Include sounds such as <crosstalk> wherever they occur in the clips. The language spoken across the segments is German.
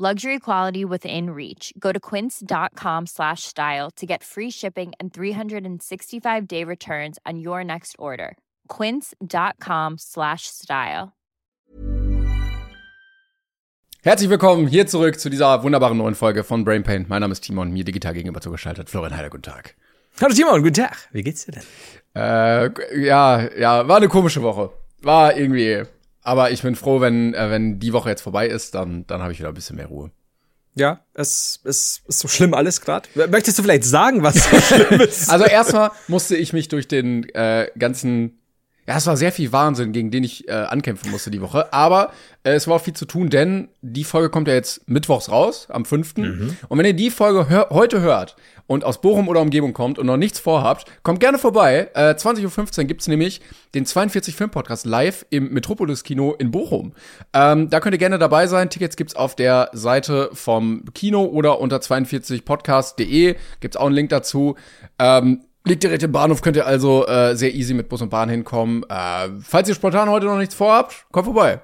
Luxury quality within reach. Go to quince.com slash style to get free shipping and 365 day returns on your next order. Quince.com slash style. Herzlich willkommen hier zurück zu dieser wunderbaren neuen Folge von Brain Pain. Mein Name ist Timon, mir digital gegenüber zugeschaltet. Florian Heider, guten Tag. Hallo Timon, guten Tag. Wie geht's dir denn? Äh, ja, ja, war eine komische Woche. War irgendwie. Aber ich bin froh, wenn, äh, wenn die Woche jetzt vorbei ist, dann, dann habe ich wieder ein bisschen mehr Ruhe. Ja, es, es ist so schlimm alles gerade. Möchtest du vielleicht sagen, was so <laughs> schlimm ist? Also erstmal musste ich mich durch den äh, ganzen ja, es war sehr viel Wahnsinn, gegen den ich äh, ankämpfen musste die Woche. Aber äh, es war auch viel zu tun, denn die Folge kommt ja jetzt mittwochs raus, am 5. Mhm. Und wenn ihr die Folge hör heute hört und aus Bochum oder Umgebung kommt und noch nichts vorhabt, kommt gerne vorbei. Äh, 20.15 Uhr gibt's nämlich den 42 Film Podcast live im Metropolis Kino in Bochum. Ähm, da könnt ihr gerne dabei sein. Tickets gibt's auf der Seite vom Kino oder unter 42podcast.de. Gibt's auch einen Link dazu. Ähm, Liegt direkt im Bahnhof, könnt ihr also äh, sehr easy mit Bus und Bahn hinkommen. Äh, falls ihr spontan heute noch nichts vorhabt, kommt vorbei.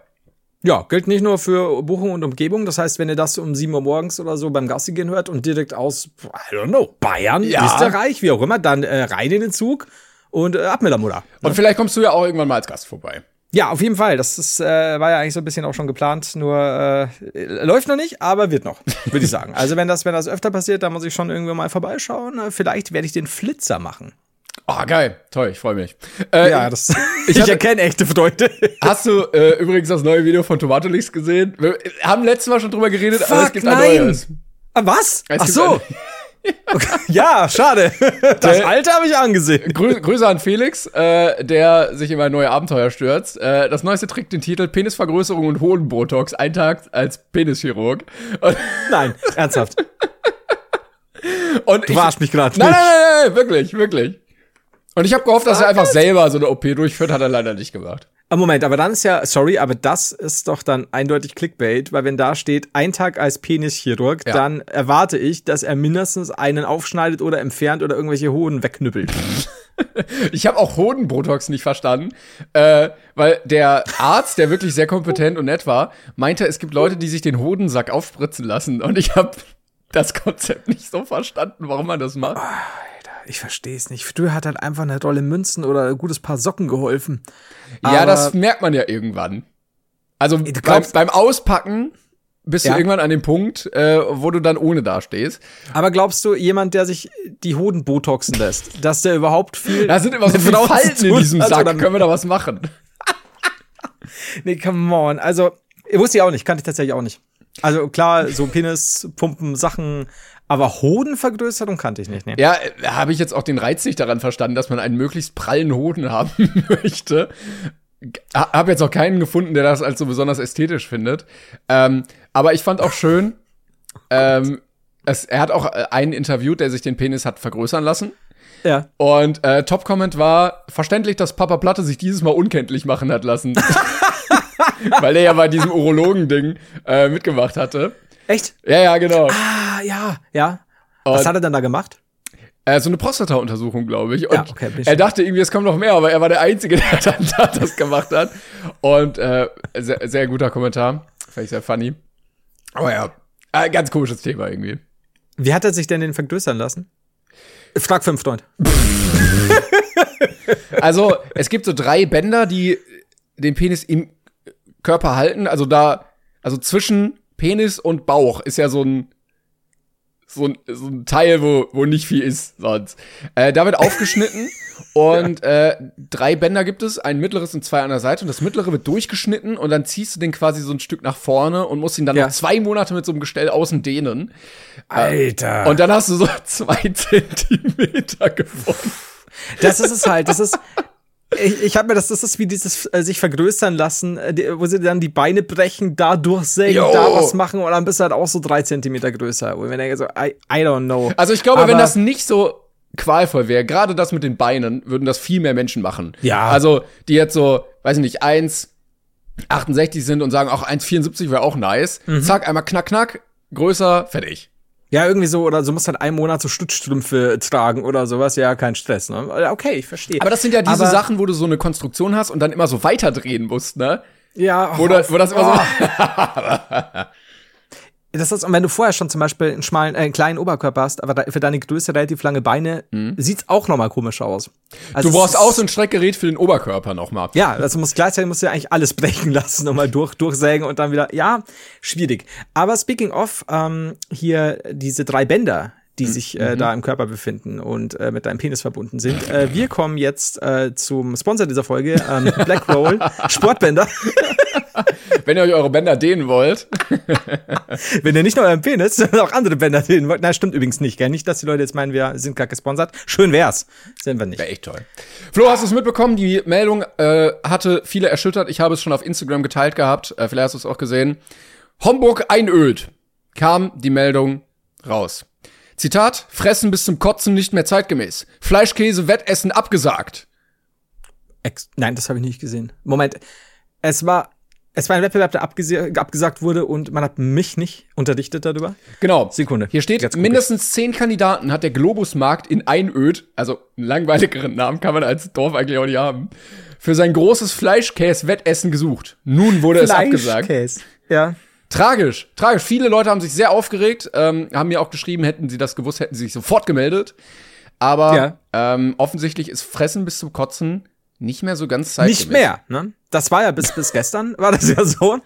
Ja, gilt nicht nur für Buchung und Umgebung. Das heißt, wenn ihr das um 7 Uhr morgens oder so beim Gassi gehen hört und direkt aus, I don't know, Bayern, ja. Österreich, wie auch immer, dann äh, rein in den Zug und äh, ab mit der Mutter. Und ne? vielleicht kommst du ja auch irgendwann mal als Gast vorbei. Ja, auf jeden Fall. Das ist, äh, war ja eigentlich so ein bisschen auch schon geplant, nur äh, läuft noch nicht, aber wird noch, würde ich sagen. Also wenn das, wenn das öfter passiert, dann muss ich schon irgendwann mal vorbeischauen. Vielleicht werde ich den Flitzer machen. Oh, geil. Toll, ich freue mich. Äh, ja, das, <laughs> ich, ich erkenne echte Freude. <laughs> Hast du äh, übrigens das neue Video von Tomato Leaks gesehen? Wir haben letztes Mal schon drüber geredet, Fuck, aber es gibt nein. ein neues. Ah, was? Es Ach so. <laughs> Okay. Ja, schade. Das alte habe ich angesehen. Grü Grüße an Felix, äh, der sich in ein neues Abenteuer stürzt. Äh, das neueste trägt den Titel Penisvergrößerung und Hodenbotox. Ein Tag als Penischirurg. Nein, ernsthaft. Und du warst mich gerade. Nein, nein, nein, nein, wirklich, wirklich. Und ich habe gehofft, dass er einfach selber so eine OP durchführt, hat er leider nicht gemacht. Ah, Moment, aber dann ist ja, sorry, aber das ist doch dann eindeutig Clickbait, weil wenn da steht, ein Tag als Penischirurg, ja. dann erwarte ich, dass er mindestens einen aufschneidet oder entfernt oder irgendwelche Hoden wegknüppelt. <laughs> ich habe auch Hodenbotox nicht verstanden, äh, weil der Arzt, der wirklich sehr kompetent und nett war, meinte, es gibt Leute, die sich den Hodensack aufspritzen lassen und ich habe das Konzept nicht so verstanden, warum man das macht. Ich verstehe es nicht. Früher hat halt einfach eine Rolle Münzen oder ein gutes Paar Socken geholfen. Ja, Aber das merkt man ja irgendwann. Also beim, beim Auspacken bist ja. du irgendwann an dem Punkt, äh, wo du dann ohne dastehst. Aber glaubst du, jemand, der sich die Hoden botoxen lässt, dass der überhaupt viel. Da sind immer so viele Falten in diesem Sack, dann können wir da was machen. <laughs> nee, come on. Also, wusste ich auch nicht, kannte ich tatsächlich auch nicht. Also klar, so Penispumpen, Sachen aber Hodenvergrößerung kannte ich nicht. Nee. Ja, äh, habe ich jetzt auch den Reiz nicht daran verstanden, dass man einen möglichst prallen Hoden <laughs> haben möchte. Habe jetzt auch keinen gefunden, der das als so besonders ästhetisch findet. Ähm, aber ich fand auch schön, <laughs> ähm, es, er hat auch äh, einen interviewt, der sich den Penis hat vergrößern lassen. Ja. Und äh, Top-Comment war, verständlich, dass Papa Platte sich dieses Mal unkenntlich machen hat lassen. <laughs> Weil er ja bei diesem Urologen-Ding äh, mitgemacht hatte. Echt? Ja, ja, genau. Ah, ja, ja. Was Und, hat er denn da gemacht? Äh, so eine Prostata-Untersuchung, glaube ich. Und ja, okay, er dachte irgendwie, es kommt noch mehr, aber er war der Einzige, <laughs> der dann da das gemacht hat. Und äh, sehr, sehr guter Kommentar. Fand ich sehr funny. Aber ja, äh, ganz komisches Thema irgendwie. Wie hat er sich denn den vergrößern lassen? Frag fünf Freund. <laughs> also, es gibt so drei Bänder, die den Penis im Körper halten. Also da, also zwischen Penis und Bauch ist ja so ein so ein, so ein Teil, wo, wo nicht viel ist sonst. Äh, da wird aufgeschnitten <laughs> und äh, drei Bänder gibt es, ein mittleres und zwei an der Seite. Und das mittlere wird durchgeschnitten und dann ziehst du den quasi so ein Stück nach vorne und musst ihn dann ja. noch zwei Monate mit so einem Gestell außen dehnen. Alter. Äh, und dann hast du so <laughs> zwei Zentimeter gewonnen. Das ist es halt. Das ist, ich, ich habe mir das, das ist wie dieses äh, sich vergrößern lassen, äh, wo sie dann die Beine brechen, da durchsägen, Yo. da was machen und dann bist du halt auch so drei Zentimeter größer. Und wenn er so, I, I don't know. Also ich glaube, Aber wenn das nicht so qualvoll wäre, gerade das mit den Beinen, würden das viel mehr Menschen machen. Ja. Also, die jetzt so, weiß ich nicht, 1,68 sind und sagen, auch 1,74 wäre auch nice. Mhm. Zack, einmal knack, knack, größer, fertig. Ja, irgendwie so, oder so musst halt einen Monat so Stützstrümpfe tragen oder sowas. Ja, kein Stress, ne? Okay, ich verstehe. Aber das sind ja diese Aber- Sachen, wo du so eine Konstruktion hast und dann immer so weiterdrehen musst, ne? ja, Wo, das, wo das immer so. <laughs> <laughs> Das ist, und wenn du vorher schon zum Beispiel einen schmalen, äh, einen kleinen Oberkörper hast, aber für deine Größe relativ lange Beine, sieht's auch nochmal komisch aus. Also Mhm. Du brauchst auch so ein Streckgerät für den Oberkörper nochmal. Ja, also muss gleichzeitig musst du ja eigentlich alles brechen lassen und mal durch, durchsägen und dann wieder, ja, schwierig. Aber speaking of, ähm, hier diese drei Bänder, die sich äh, da im Körper befinden und äh, mit deinem Penis verbunden sind. Äh, wir kommen jetzt äh, zum Sponsor dieser Folge, ähm, <laughs> Black Roll Sportbänder. <laughs> Wenn ihr euch eure Bänder dehnen wollt. <laughs> Wenn ihr nicht nur euren Penis, sondern auch andere Bänder sehen wollt. Nein, stimmt übrigens nicht, gell? Nicht, dass die Leute jetzt meinen, wir sind gar gesponsert. Schön wär's. Sind wir nicht. Wäre echt toll. Flo, hast du es mitbekommen? Die Meldung äh, hatte viele erschüttert. Ich habe es schon auf Instagram geteilt gehabt. Äh, vielleicht hast du es auch gesehen. Homburg einölt. Kam die Meldung raus. Zitat, fressen bis zum Kotzen nicht mehr zeitgemäß. Fleischkäse, Wettessen abgesagt. Ex Nein, das habe ich nicht gesehen. Moment. Es war, es war ein Wettbewerb, der abgesagt wurde und man hat mich nicht unterrichtet darüber. Genau. Sekunde. Hier steht, mindestens zehn Kandidaten hat der Globusmarkt in Einöd, also einen langweiligeren Namen kann man als Dorf eigentlich auch nicht haben, für sein großes Fleischkäse-Wettessen gesucht. Nun wurde es abgesagt. Fleischkäse. Ja. Tragisch, tragisch. Viele Leute haben sich sehr aufgeregt, ähm, haben mir auch geschrieben, hätten sie das gewusst, hätten sie sich sofort gemeldet. Aber Ja. ähm, offensichtlich ist Fressen bis zum Kotzen nicht mehr so ganz zeitgemäß. Nicht mehr, ne? Das war ja bis, bis gestern, war das ja so.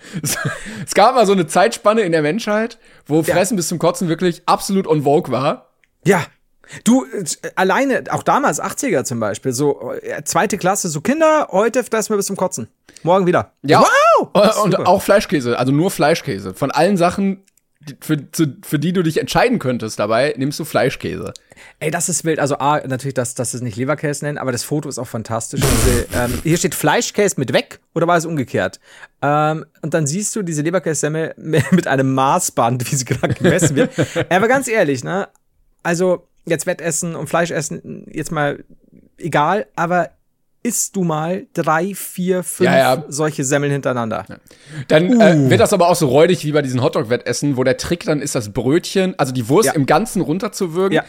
Es gab mal so eine Zeitspanne in der Menschheit, wo Fressen bis zum Kotzen wirklich absolut on vogue war. Ja. Du, äh, alleine, auch damals, 80er zum Beispiel, so äh, zweite Klasse, so Kinder, heute fressen wir bis zum Kotzen. Morgen wieder. Ja. Wow! Äh, Und auch Fleischkäse, also nur Fleischkäse. Von allen Sachen, für, zu, für die du dich entscheiden könntest dabei, nimmst du Fleischkäse. Ey, das ist wild. Also A, natürlich, dass, dass sie es nicht Leberkäse nennen, aber das Foto ist auch fantastisch. Diese, ähm, hier steht Fleischkäse mit weg oder war es umgekehrt? Ähm, und dann siehst du diese Leberkässemmel mit <laughs> mit einem Maßband, wie sie gerade gemessen wird. <laughs> aber ganz ehrlich, ne? Also jetzt Wettessen und Fleischessen, jetzt mal egal, aber isst du mal drei, vier, fünf Ja, ja. solche Semmeln hintereinander. Dann Uh. äh, wird das aber auch so räudig wie bei diesen Hotdog-Wettessen, wo der Trick dann ist, das Brötchen, also die Wurst Ja. im Ganzen runterzuwürgen. Ja.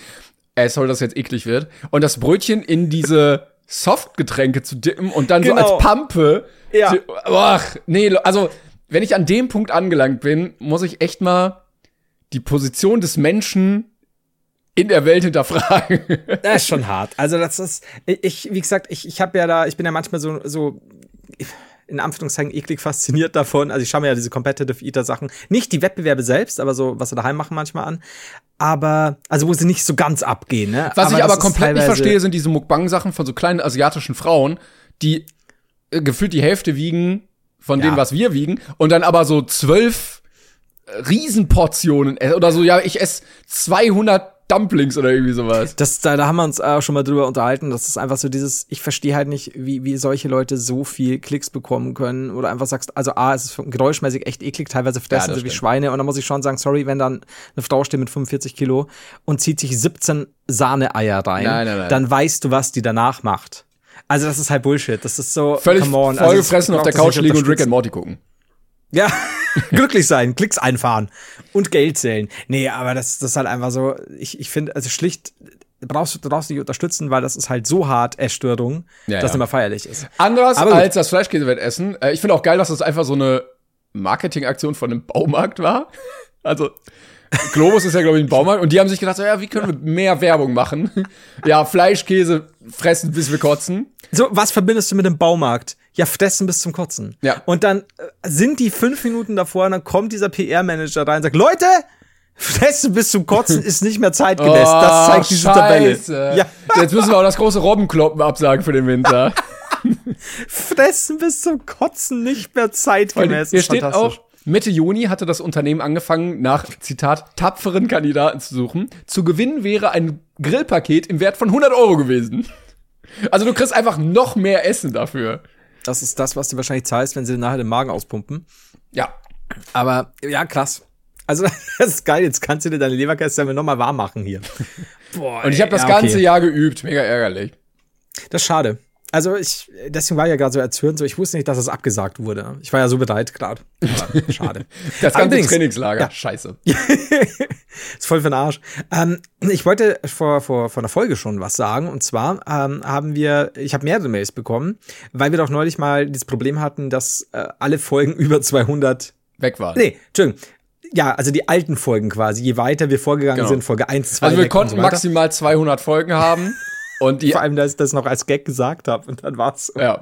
Äh, sorry, dass jetzt eklig wird. Und das Brötchen in diese Softgetränke zu dippen und dann so Genau. als Pampe. Ja. Zu, ach, nee, also, wenn ich an dem Punkt angelangt bin, muss ich echt mal die Position des Menschen in der Welt hinterfragen. <laughs> Das ist schon hart. Also das ist, ich, wie gesagt, ich, ich habe ja da, ich bin ja manchmal so, so in Anführungszeichen eklig fasziniert davon. Also ich schaue mir ja diese Competitive Eater Sachen, nicht die Wettbewerbe selbst, aber so, was sie daheim machen manchmal an. Aber, also wo sie nicht so ganz abgehen, ne? Was ich das aber komplett nicht verstehe, sind diese Mukbang-Sachen von so kleinen asiatischen Frauen, die äh, gefühlt die Hälfte wiegen von Ja. dem, was wir wiegen, und dann aber so zwölf äh, Riesenportionen äh, oder so, ja, ich esse 200 Dumplings oder irgendwie sowas. Das, da, da haben wir uns auch schon mal drüber unterhalten. Das ist einfach so dieses, ich verstehe halt nicht, wie, wie solche Leute so viel Klicks bekommen können. Oder einfach sagst, also A, es ist geräuschmäßig echt eklig, teilweise fressen das sie wie stimmt. Schweine. Und dann muss ich schon sagen, sorry, wenn dann eine Frau steht mit 45 Kilo und zieht sich 17 Sahneeier rein, Nein, nein, nein. dann weißt du, was die danach macht. Also das ist halt Bullshit. Das ist so, Völlig come on. Also, vollgefressen das auf der Couch liegen und Rick and Morty gucken. Ja, <laughs> glücklich sein, Klicks einfahren und Geld zählen. Nee, aber das, das ist halt einfach so, ich, ich finde, also schlicht, brauchst du brauchst nicht unterstützen, weil das ist halt so hart, Essstörung, Ja, dass ja. immer feierlich ist. Anders als das Fleischkäsewettessen. Äh, ich finde auch geil, dass das einfach so eine Marketingaktion von einem Baumarkt war. <laughs> Also, Globus ist ja, glaube ich, ein Baumarkt. Und die haben sich gedacht, so, ja, wie können wir mehr Werbung machen? <laughs> ja, Fleischkäse fressen, bis wir kotzen. So, was verbindest du mit dem Baumarkt? Ja, fressen bis zum Kotzen. Ja. Und dann äh, sind die fünf Minuten davor und dann kommt dieser PR-Manager rein und sagt, Leute, fressen bis zum Kotzen <laughs> ist nicht mehr zeitgemäß. das zeigt diese Tabelle. Oh, Scheiße. Ja, Jetzt müssen wir auch das große Robbenkloppen absagen für den Winter. <laughs> fressen bis zum Kotzen nicht mehr zeitgemäß. Hier steht auch, Mitte Juni hatte das Unternehmen angefangen, nach, Zitat, tapferen Kandidaten zu suchen. Zu gewinnen wäre ein Grillpaket im Wert von 100 Euro gewesen. Also du kriegst einfach noch mehr Essen dafür. Das ist das, was du wahrscheinlich zahlst, wenn sie nachher den Magen auspumpen. Ja. Aber ja, krass. Also, <laughs> das ist geil. Jetzt kannst du dir deine Leberkäse nochmal warm machen hier. Boah, und ich habe das ja, okay. ganze Jahr geübt, mega ärgerlich. Das ist schade. Also ich, deswegen war ich ja gerade so erzürnt, so ich wusste nicht, dass es abgesagt wurde. Ich war ja so bereit gerade. <laughs> Schade. das ganze Allerdings, Trainingslager, ja. scheiße. <laughs> ist voll für den Arsch. Ähm, ich wollte vor, vor, vor einer Folge schon was sagen. Und zwar ähm, haben wir, ich habe mehrere Mails bekommen, weil wir doch neulich mal das Problem hatten, dass äh, alle Folgen <laughs> über 200 weg waren. Nee, Entschuldigung. Ja, also die alten Folgen quasi. Je weiter wir vorgegangen genau. sind, Folge 1, 2, Also wir konnten so maximal 200 Folgen haben. Und die, Vor allem, dass ich das noch als Gag gesagt habe und dann war's. Ja.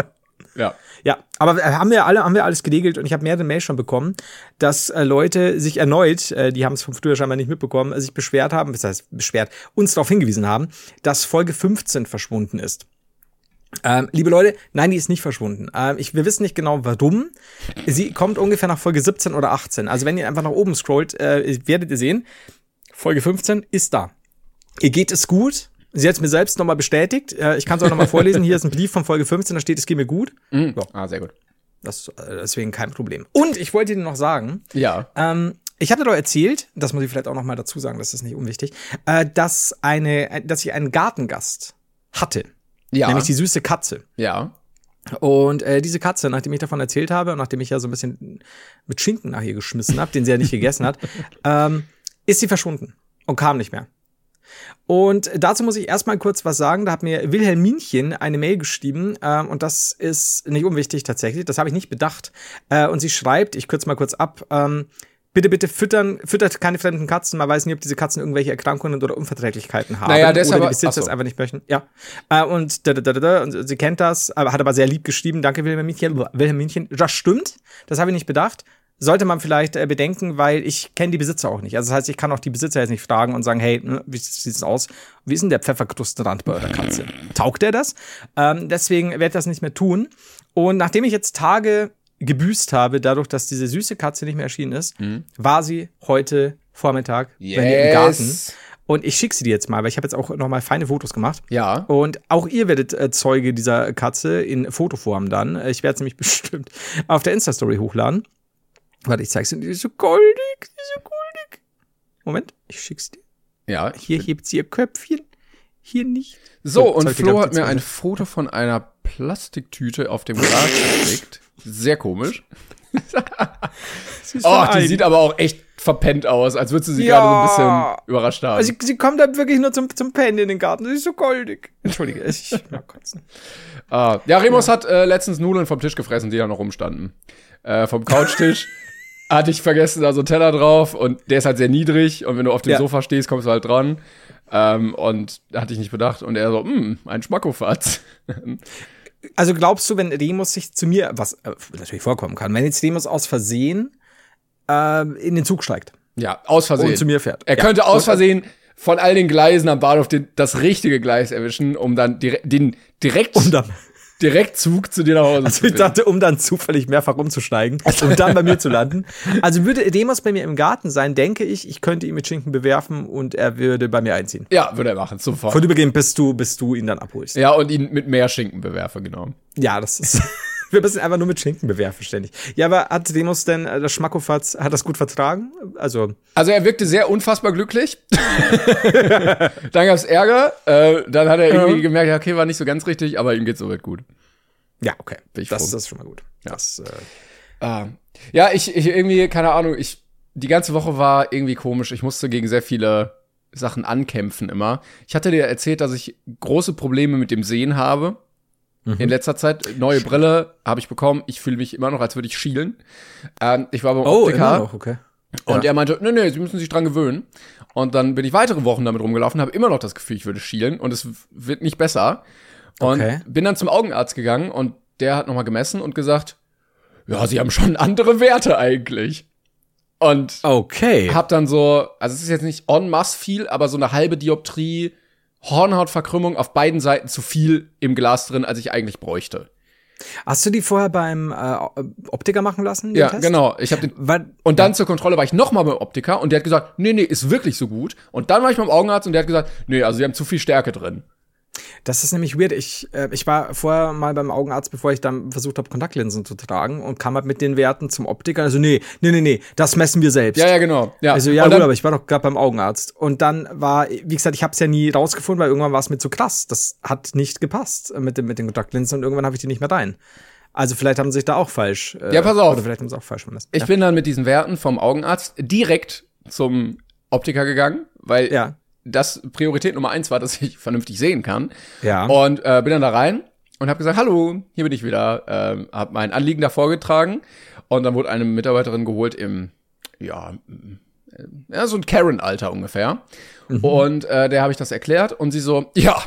Ja. Ja, aber haben wir alle, haben wir alles geregelt und ich habe mehrere Mails schon bekommen, dass äh, Leute sich erneut, äh, die haben es vom früher scheinbar nicht mitbekommen, äh, sich beschwert haben, das heißt beschwert, uns darauf hingewiesen haben, dass Folge 15 verschwunden ist. Ähm, liebe Leute, nein, die ist nicht verschwunden. Ähm, ich, wir wissen nicht genau warum. Sie kommt ungefähr nach Folge 17 oder 18. Also wenn ihr einfach nach oben scrollt, äh, werdet ihr sehen, Folge 15 ist da. Ihr geht es gut, Sie hat es mir selbst nochmal bestätigt. Äh, ich kann es auch nochmal vorlesen. Hier ist ein Brief von Folge 15, da steht, es geht mir gut. Mhm. So. Ah, sehr gut. Das, äh, deswegen kein Problem. Und ich wollte Ihnen noch sagen, ja. Ähm, ich hatte doch erzählt, das muss ich vielleicht auch noch mal dazu sagen, das ist nicht unwichtig, äh, dass eine, dass ich einen Gartengast hatte. Ja. Nämlich die süße Katze. Ja. Und äh, diese Katze, nachdem ich davon erzählt habe und nachdem ich ja so ein bisschen mit Schinken nach ihr geschmissen habe, den sie ja nicht gegessen hat, <laughs> ähm, ist sie verschwunden und kam nicht mehr. Und dazu muss ich erstmal kurz was sagen. Da hat mir Wilhelminchen eine Mail geschrieben äh, und das ist nicht unwichtig tatsächlich. Das habe ich nicht bedacht. Äh, und sie schreibt, ich kürze mal kurz ab, ähm, bitte, bitte füttern, füttert keine fremden Katzen. Man weiß nicht, ob diese Katzen irgendwelche Erkrankungen oder Unverträglichkeiten haben. Naja, deshalb, oder die Besitzer es einfach nicht möchten. Ja. Äh, und, da, da, da, da, und sie kennt das, hat aber sehr lieb geschrieben. Danke, Wilhelminchen. Wilhelminchen. Das stimmt. Das habe ich nicht bedacht sollte man vielleicht äh, bedenken, weil ich kenne die Besitzer auch nicht. Also das heißt, ich kann auch die Besitzer jetzt nicht fragen und sagen, hey, ne, wie sieht es aus? Wie ist denn der Pfefferkrustenrand bei eurer Katze? Taugt der das? Ähm, deswegen werde ich das nicht mehr tun. Und nachdem ich jetzt Tage gebüßt habe, dadurch, dass diese süße Katze nicht mehr erschienen ist, mhm. war sie heute Vormittag yes. bei mir im Garten. Und ich schicke sie dir jetzt mal, weil ich habe jetzt auch noch mal feine Fotos gemacht. Ja. Und auch ihr werdet äh, Zeuge dieser Katze in Fotoform dann. Ich werde es nämlich <laughs> bestimmt auf der Insta-Story hochladen. Warte, ich zeig's dir. Die ist so goldig, die ist so goldig. Moment, ich schick's dir. Ja. Hier hebt sie ihr Köpfchen. Hier nicht. So, und Flo hat mir ein Foto von einer Plastiktüte auf dem Glas geschickt. Sehr komisch. <laughs> oh, die sieht aber auch echt verpennt aus, als würde sie sich ja. gerade so ein bisschen überrascht haben. Also sie, sie kommt dann wirklich nur zum, zum Pennen in den Garten. Sie ist so goldig. Entschuldige, ich <laughs> mag kotzen. Ah, ja, Remus ja. hat äh, letztens Nudeln vom Tisch gefressen, die da noch rumstanden. Äh, vom Couchtisch. <laughs> hatte ich vergessen, da so Teller drauf und der ist halt sehr niedrig und wenn du auf dem ja. Sofa stehst, kommst du halt dran. Ähm, und hatte ich nicht bedacht und er so, hm, ein Schmackofatz. <laughs> also glaubst du, wenn Remus sich zu mir, was äh, natürlich vorkommen kann, wenn jetzt Remus aus Versehen äh, in den Zug steigt. Ja, aus Versehen. Und zu mir fährt. Er ja. könnte aus Versehen von all den Gleisen am Bahnhof den, das richtige Gleis erwischen, um dann dire den direkt um dann Direktzug zu dir nach Hause. Also ich dachte, um dann zufällig mehrfach umzusteigen <laughs> und dann bei mir zu landen. Also würde Demos bei mir im Garten sein, denke ich, ich könnte ihn mit Schinken bewerfen und er würde bei mir einziehen. Ja, würde er machen, sofort. Vorübergehend, bis du, bis du ihn dann abholst. Ja, und ihn mit mehr Schinken bewerfe, genau. Ja, das ist. <laughs> <laughs> Wir müssen einfach nur mit Schinken bewerfen, ständig. Ja, aber hat Demos denn, äh, das Schmackofatz, hat das gut vertragen? Also. Also er wirkte sehr unfassbar glücklich. <laughs> dann gab's Ärger. Äh, dann hat er irgendwie ja. gemerkt, okay, war nicht so ganz richtig, aber ihm geht's soweit gut. Ja, okay. das, das ist schon mal gut. Ja. Das, äh, ah. ja, ich, ich irgendwie, keine Ahnung, ich, die ganze Woche war irgendwie komisch. Ich musste gegen sehr viele Sachen ankämpfen immer. Ich hatte dir erzählt, dass ich große Probleme mit dem Sehen habe. Mhm. In letzter Zeit. Neue Brille habe ich bekommen. Ich fühle mich immer noch, als würde ich schielen. Ähm, ich war beim oh, Optiker. Noch, okay. Und ja. er meinte, nee, nee, Sie müssen sich dran gewöhnen. Und dann bin ich weitere Wochen damit rumgelaufen, habe immer noch das Gefühl, ich würde schielen und es wird nicht besser. Und okay. bin dann zum Augenarzt gegangen und der hat nochmal gemessen und gesagt, ja, sie haben schon <laughs> andere Werte eigentlich. Und okay. hab dann so, also es ist jetzt nicht en masse viel, aber so eine halbe Dioptrie Hornhautverkrümmung auf beiden Seiten zu viel im Glas drin, als ich eigentlich bräuchte. Hast du die vorher beim äh, Optiker machen lassen? Ja, Test? genau. Ich habe den Weil, und dann ja. zur Kontrolle war ich noch mal beim Optiker und der hat gesagt, nee, nee, ist wirklich so gut. Und dann war ich beim Augenarzt und der hat gesagt, nee, also sie haben zu viel Stärke drin. Das ist nämlich weird. Ich, äh, ich war vorher mal beim Augenarzt, bevor ich dann versucht habe, Kontaktlinsen zu tragen und kam halt mit den Werten zum Optiker. Also, nee, nee, nee, nee, das messen wir selbst. Ja, ja, genau. Ja. Also, ja, gut, aber ich war doch gerade beim Augenarzt. Und dann war, wie gesagt, ich habe es ja nie rausgefunden, weil irgendwann war es mir zu krass. Das hat nicht gepasst äh, mit, dem, mit den Kontaktlinsen und irgendwann habe ich die nicht mehr rein. Also, vielleicht haben sie sich da auch falsch. Äh, Ja, pass auf. Oder vielleicht haben sie auch falsch gemessen. Ich ja. bin dann mit diesen Werten vom Augenarzt direkt zum Optiker gegangen, weil Ja. Das Priorität Nummer eins war, dass ich <laughs> vernünftig sehen kann. Ja. Und äh, bin dann da rein und habe gesagt, hallo, hier bin ich wieder. Ähm, habe mein Anliegen da vorgetragen und dann wurde eine Mitarbeiterin geholt im, ja, äh, ja so ein Karen-Alter ungefähr. Und äh, der habe ich das erklärt und sie so, ja,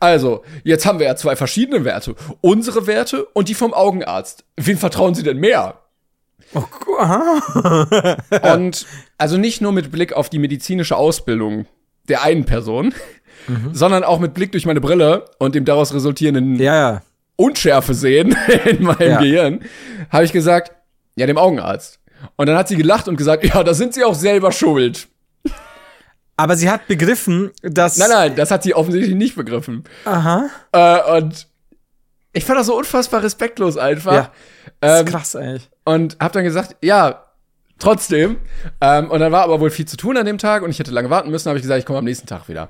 also, jetzt haben wir ja zwei verschiedene Werte. Unsere Werte und die vom Augenarzt. Wen vertrauen Sie denn mehr? Oh, aha. <laughs> Und also nicht nur mit Blick auf die medizinische Ausbildung der einen Person, sondern auch mit Blick durch meine Brille und dem daraus resultierenden ja, ja. Unschärfe sehen <laughs> in meinem Ja. Gehirn, habe ich gesagt, ja, dem Augenarzt. Und dann hat sie gelacht und gesagt, ja, da sind Sie auch selber schuld. Aber sie hat begriffen, dass. Nein, nein, das hat sie offensichtlich nicht begriffen. Aha. Äh, und ich fand das so unfassbar respektlos einfach. Ja. Das Ähm, ist krass, eigentlich. und habe dann gesagt, ja, trotzdem. Ähm, und dann war aber wohl viel zu tun an dem Tag und ich hätte lange warten müssen, habe ich gesagt, ich komme am nächsten Tag wieder.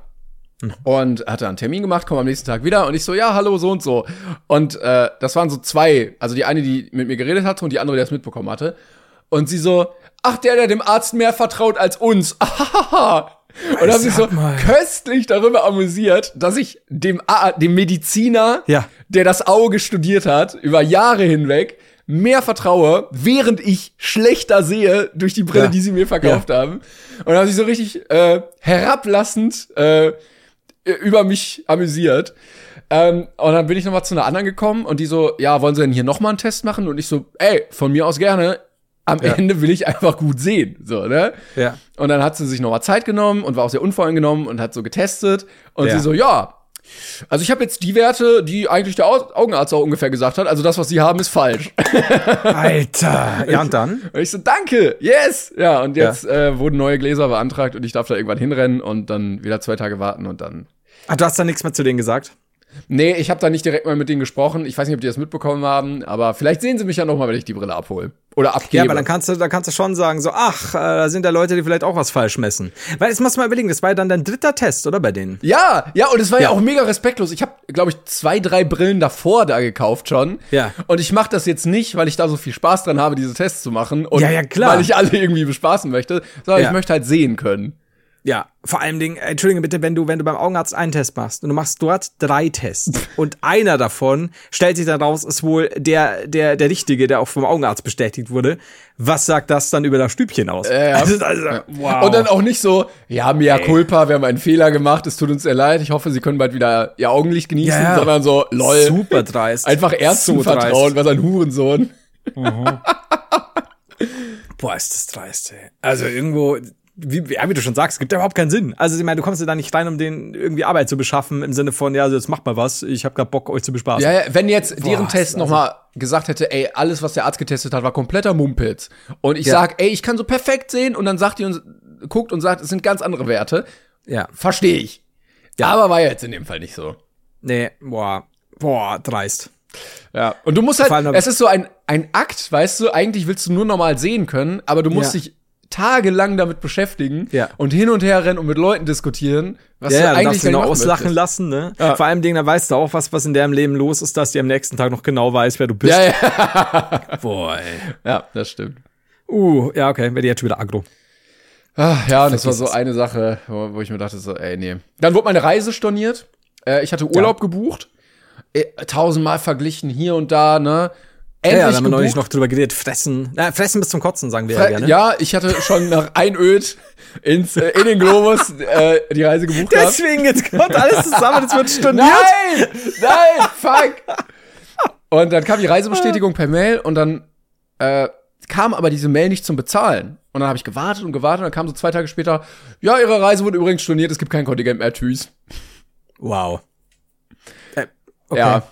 Und hatte einen Termin gemacht, komme am nächsten Tag wieder und ich so, ja, hallo, so und so. Und äh, das waren so zwei, also die eine, die mit mir geredet hatte und die andere, die das mitbekommen hatte. Und sie so, ach, der, der dem Arzt mehr vertraut als uns. <laughs> und haben sich so mal. köstlich darüber amüsiert, dass ich dem, A dem Mediziner, Ja. der das Auge studiert hat, über Jahre hinweg, mehr vertraue, während ich schlechter sehe durch die Brille, Ja. die sie mir verkauft haben. Und dann haben sich so richtig äh, herablassend äh, über mich amüsiert. Ähm, und dann bin ich noch mal zu einer anderen gekommen und die so, ja, wollen Sie denn hier noch mal einen Test machen? Und ich so, ey, von mir aus gerne. Am Ja. Ende will ich einfach gut sehen, so, ne? Ja. Und dann hat sie sich noch mal Zeit genommen und war auch sehr unvoreingenommen und hat so getestet. Und Ja. sie so, ja, also ich habe jetzt die Werte, die eigentlich der Au- Augenarzt auch ungefähr gesagt hat. Also das, was sie haben, ist falsch. <laughs> Alter. Ja, und dann? Und ich so, danke, yes. Ja, und jetzt äh, wurden neue Gläser beantragt und ich darf da irgendwann hinrennen und dann wieder zwei Tage warten und dann. Ah, du hast da nichts mehr zu denen gesagt? Nee, ich habe da nicht direkt mal mit denen gesprochen. Ich weiß nicht, ob die das mitbekommen haben, aber vielleicht sehen sie mich ja noch mal, wenn ich die Brille abhole. Oder abgebe. Ja, aber dann kannst du, da kannst du schon sagen, so, ach, äh, da sind ja Leute, die vielleicht auch was falsch messen. Weil, jetzt musst du mal überlegen, das war ja dann dein dritter Test, oder, bei denen? Ja, ja, und es war ja, Ja. auch mega respektlos. Ich habe, glaube ich, zwei, drei Brillen davor da gekauft schon. Ja. Und ich mache das jetzt nicht, weil ich da so viel Spaß dran habe, diese Tests zu machen. Und Ja, ja, klar. Weil ich alle irgendwie bespaßen möchte, sondern Ja. ich möchte halt sehen können. Ja, vor allem Dingen, äh, entschuldige bitte, wenn du, wenn du beim Augenarzt einen Test machst und du machst dort drei Tests <laughs> und einer davon stellt sich dann raus, ist wohl der, der, der richtige, der auch vom Augenarzt bestätigt wurde. Was sagt das dann über das Stübchen aus? Ja. <laughs> Also, also, wow. Und dann auch nicht so, ja, mea culpa, wir haben einen Fehler gemacht, es tut uns sehr leid, ich hoffe, Sie können bald wieder Ihr Augenlicht genießen, Ja, ja. sondern so, lol, super dreist. einfach Ärzten dreist. vertrauen, was ein Hurensohn. Boah, ist das dreist, ey. Also irgendwo, wie, ja, wie du schon sagst, es gibt überhaupt keinen Sinn. Also ich meine, du kommst ja da nicht rein, um denen irgendwie Arbeit zu beschaffen, im Sinne von, ja, also jetzt macht mal was, ich habe gerade Bock, euch zu bespaßen. Ja, ja, wenn jetzt deren Test also- nochmal gesagt hätte, ey, alles, was der Arzt getestet hat, war kompletter Mumpitz. Und ich Ja. sag, ey, ich kann so perfekt sehen und dann sagt die uns, guckt und sagt, es sind ganz andere Werte. ja. Verstehe ich. Ja. Aber war ja jetzt in dem Fall nicht so. Nee, boah, boah, dreist. Ja. Und du musst halt, es ist so ein, ein Akt, weißt du, eigentlich willst du nur normal sehen können, aber du musst Ja. dich tagelang damit beschäftigen Ja. und hin und her rennen und mit Leuten diskutieren, was Ja, du ja, dann eigentlich machen auslachen möchtest. lassen, ne? Ja. Vor allem Ding, da weißt du auch was, was in deren Leben los ist, dass die am nächsten Tag noch genau weiß, wer du bist. Ja, ja. <laughs> Boah, ey. ja, das stimmt. Uh, ja, okay, werde jetzt schon wieder aggro. Ah, ja, und das war so eine Sache, wo, ich mir dachte, so, ey, nee. Dann wurde meine Reise storniert. Äh, ich hatte Urlaub gebucht. Äh, tausendmal verglichen hier und da, ne? Ja, Endlich ja, da haben wir neulich noch drüber geredet. Fressen. Na, fressen bis zum Kotzen, sagen wir ja Fre- gerne. Ja, ich hatte schon nach Einöd ins, äh, in den Globus äh, die Reise gebucht gehabt. Deswegen, jetzt kommt alles zusammen, jetzt wird <laughs> storniert. Nein! Nein! Fuck! Und dann kam die Reisebestätigung per Mail und dann äh, kam aber diese Mail nicht zum Bezahlen. Und dann habe ich gewartet und gewartet und dann kam so zwei Tage später, ja, ihre Reise wurde übrigens storniert, es gibt kein Kontingent mehr, tschüss. Wow. Äh, okay. Ja.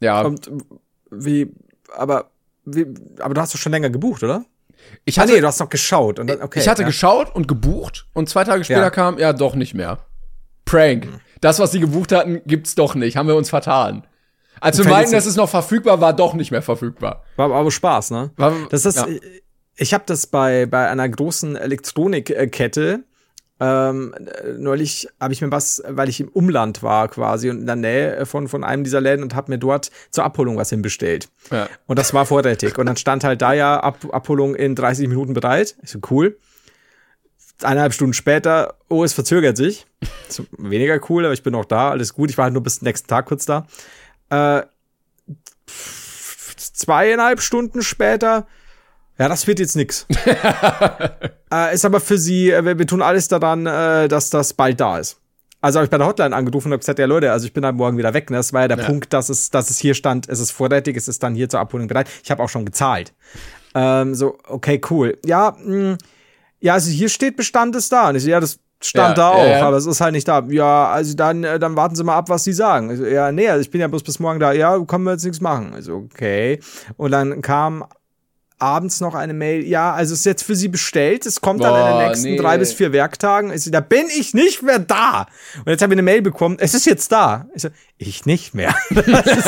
Ja. Und wie, aber, wie, aber du hast doch schon länger gebucht, oder? Ich Ah, hatte, nee, du hast noch geschaut. Und dann, okay, ich hatte ja. geschaut und gebucht und zwei Tage später Ja. kam, ja, doch nicht mehr. Prank. das, was sie gebucht hatten, gibt's doch nicht. Haben wir uns vertan. Als wir meinten, dass es noch verfügbar war, doch nicht mehr verfügbar. War aber Spaß, ne? War, Das ist, ja. ich habe das bei, bei einer großen Elektronikkette. Ähm, äh, neulich habe ich mir was, weil ich im Umland war quasi und in der Nähe von, von einem dieser Läden und habe mir dort zur Abholung was hinbestellt. Ja. Und das war vorrätig. Und dann stand halt da ja Ab Abholung in 30 Minuten bereit. Ich so, cool. Eineinhalb Stunden später, oh, es verzögert sich. So, weniger cool, aber ich bin noch da, alles gut. Ich war halt nur bis zum nächsten Tag kurz da. Äh, zweieinhalb Stunden später, ja, das wird jetzt nix. <laughs> äh, ist aber für sie, äh, wir, wir tun alles daran, äh, dass das bald da ist. Also habe ich bei der Hotline angerufen und habe gesagt, ja Leute, also ich bin halt morgen wieder weg. Ne? Das war ja der Ja. Punkt, dass es, dass es hier stand, es ist vorrätig, es ist dann hier zur Abholung bereit. Ich habe auch schon gezahlt. Ähm, so, okay, cool. Ja, mh, ja, also hier steht Bestand ist da. Und ich so, ja, das stand Ja, da auch, ja. aber es ist halt nicht da. Ja, also dann, äh, dann warten Sie mal ab, was Sie sagen. Ich so, ja, nee, also ich bin ja bloß bis morgen da. Ja, können wir jetzt nichts machen. Also, okay. Und dann kam abends noch eine Mail, ja, also es ist jetzt für Sie bestellt, es kommt dann in den nächsten nee. drei bis vier Werktagen. Ich so, da bin ich nicht mehr da. Und jetzt habe ich eine Mail bekommen, es ist jetzt da. Ich so, ich nicht mehr. <laughs>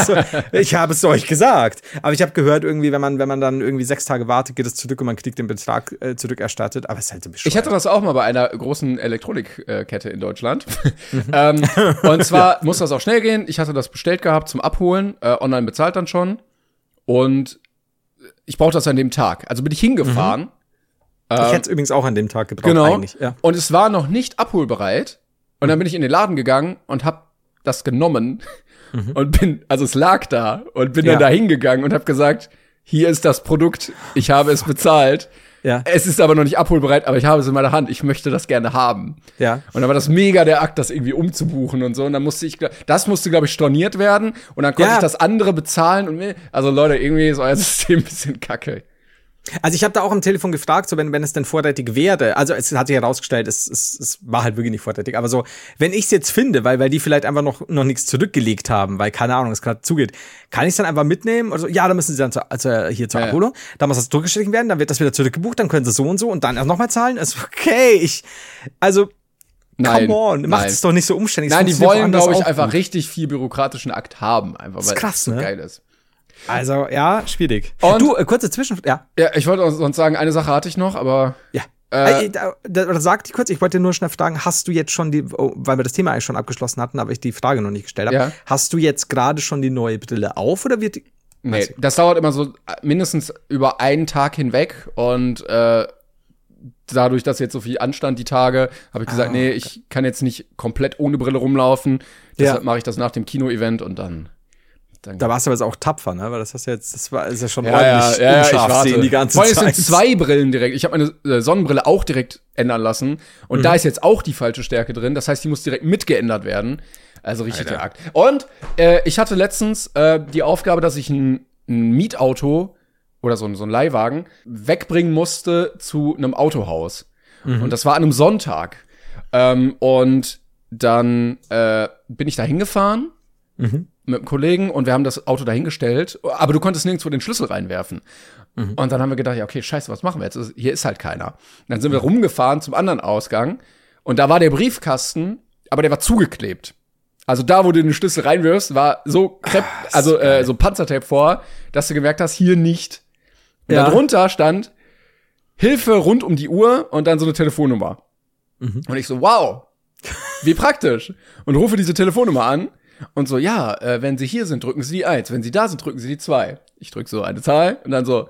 So, ich habe es euch gesagt. Aber ich habe gehört, irgendwie, wenn man, wenn man dann irgendwie sechs Tage wartet, geht es zurück und man kriegt den Betrag äh, zurückerstattet. Aber es ist halt so. Ich hatte das auch mal bei einer großen Elektronikkette in Deutschland. <laughs> <laughs> ähm, und zwar muss das auch schnell gehen. Ich hatte das bestellt gehabt zum Abholen, äh, online bezahlt dann schon. Und ich brauchte das an dem Tag. Also bin ich hingefahren. ich hätte es übrigens auch an dem Tag gebraucht, Genau. eigentlich. Ja. Und es war noch nicht abholbereit. Und dann bin ich in den Laden gegangen und hab das genommen und bin, also es lag da und bin Ja. dann da hingegangen und hab gesagt, hier ist das Produkt, ich habe es bezahlt. Ja. Es ist aber noch nicht abholbereit, aber ich habe es in meiner Hand. Ich möchte das gerne haben. Ja. Und dann war das mega der Akt, das irgendwie umzubuchen und so. Und dann musste ich, das musste, glaube ich, storniert werden. Und dann konnte Ja. ich das andere bezahlen. Und mir, also Leute, irgendwie ist euer <laughs> System ein bisschen kacke. Also ich habe da auch am Telefon gefragt, so wenn, wenn es denn vorrätig wäre, also es hat sich herausgestellt, es, es, es war halt wirklich nicht vorrätig, aber so, wenn ich es jetzt finde, weil, weil die vielleicht einfach noch, noch nichts zurückgelegt haben, weil keine Ahnung, es gerade zugeht, kann ich es dann einfach mitnehmen? Oder so, ja, dann müssen sie dann zu, also hier zur Ja, ja. Abholung, dann muss das zurückgestellt werden, dann wird das wieder zurückgebucht, dann können sie so und so und dann erst nochmal zahlen. Also, okay, ich, also, Nein. come on, macht es doch nicht so umständlich. Nein, die wollen, glaube ich, einfach gut. richtig viel bürokratischen Akt haben. Einfach, weil ist krass, es so ne? geil ist. Also, ja, schwierig. Und- du, äh, kurze Zwischen, ja, Ja, ich wollte sonst sagen, eine Sache hatte ich noch, aber Ja. Äh, Äh, da, sag ich kurz, ich wollte nur schnell fragen, hast du jetzt schon die, oh, weil wir das Thema eigentlich schon abgeschlossen hatten, aber ich die Frage noch nicht gestellt habe, Ja. hast du jetzt gerade schon die neue Brille auf oder wird die? nee, ich. das dauert immer so mindestens über einen Tag hinweg und äh, dadurch, dass jetzt so viel anstand die Tage, habe ich gesagt, Ah, nee, ich kann jetzt nicht komplett ohne Brille rumlaufen. Deshalb Ja. mache ich das nach dem Kino-Event und dann. Dann Da warst du aber jetzt auch tapfer, ne? Weil das hast du jetzt, das war ist ja schon ja, ja, ordentlich ja, ja, ich unscharf warte. sehen die ganze Vor allem, Zeit. es sind zwei Brillen direkt. Ich habe meine äh, Sonnenbrille auch direkt ändern lassen. Und Mhm. da ist jetzt auch die falsche Stärke drin. Das heißt, die muss direkt mitgeändert werden. Also richtig der Akt. Und äh, ich hatte letztens äh, die Aufgabe, dass ich ein, ein Mietauto oder so, ein- so ein Leihwagen wegbringen musste zu einem Autohaus. Mhm. Und das war an einem Sonntag. Ähm, und dann äh, bin ich da hingefahren Mhm. Mit einem Kollegen und wir haben das Auto dahingestellt, aber du konntest nirgendwo den Schlüssel reinwerfen. Mhm. Und dann haben wir gedacht, ja, okay, scheiße, was machen wir jetzt? Hier ist halt keiner. Und dann sind wir rumgefahren zum anderen Ausgang und da war der Briefkasten, aber der war zugeklebt. Also da, wo du den Schlüssel reinwirfst, war so Krepp, also äh, so Panzertape vor, dass du gemerkt hast, hier nicht. Und Ja. darunter stand Hilfe rund um die Uhr und dann so eine Telefonnummer. Und ich so, wow, wie praktisch. Und rufe diese Telefonnummer an und so, ja, äh, wenn Sie hier sind, drücken Sie die 1. Wenn Sie da sind, drücken Sie die 2. Ich drücke so eine Zahl und dann so,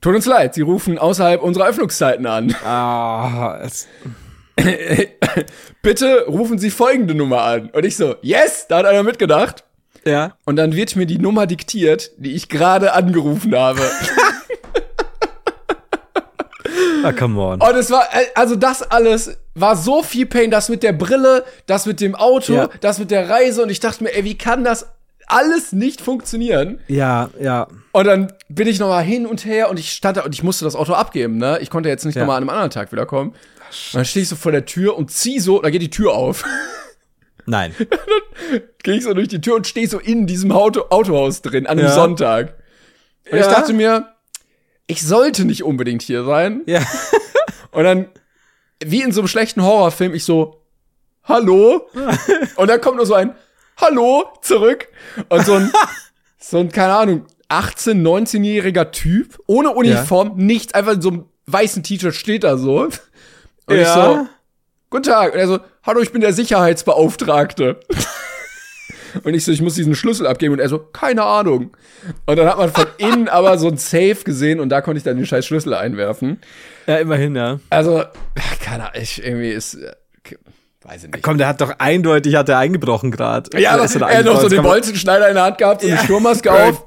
tut uns leid, Sie rufen außerhalb unserer Öffnungszeiten an. <laughs> Ah, es, Bitte rufen Sie folgende Nummer an. Und ich so, yes, da hat einer mitgedacht. ja. Und dann wird mir die Nummer diktiert, die ich gerade angerufen habe. <laughs> Ah, come on. Und es war, äh, also das alles war so viel Pain, das mit der Brille, das mit dem Auto, Ja. das mit der Reise. Und ich dachte mir, ey, wie kann das alles nicht funktionieren? Ja, ja. Und dann bin ich noch mal hin und her und ich stand da und ich musste das Auto abgeben, ne? Ich konnte jetzt nicht Ja. noch mal an einem anderen Tag wiederkommen. Und dann stehe ich so vor der Tür und zieh so, da geht die Tür auf. <laughs> Nein. <laughs> Gehe ich so durch die Tür und stehe so in diesem Auto Autohaus drin an einem Ja. Sonntag. Und ich Ja. dachte mir, ich sollte nicht unbedingt hier sein. Ja. <laughs> Und dann, wie in so einem schlechten Horrorfilm, ich so, hallo? <laughs> Und dann kommt nur so ein Hallo zurück. Und so ein, <laughs> so ein, keine Ahnung, 18-, 19-jähriger Typ, ohne Uniform, ja. nichts, einfach in so einem weißen T-Shirt steht da so. Und ja. ich so, guten Tag. Und er so, hallo, ich bin der Sicherheitsbeauftragte. Und ich so, ich muss diesen Schlüssel abgeben. Und er so, keine Ahnung. Und dann hat man von <laughs> innen aber so ein Safe gesehen und da konnte ich dann den scheiß Schlüssel einwerfen. Ja, immerhin, ja. Also, keine Ahnung, ich, irgendwie ist, äh, weiß ich nicht. Komm, der hat doch eindeutig, hat er eingebrochen gerade. Ja, aber er hat noch so den Bolzenschneider in der Hand gehabt und ja. eine Sturmmaske auf.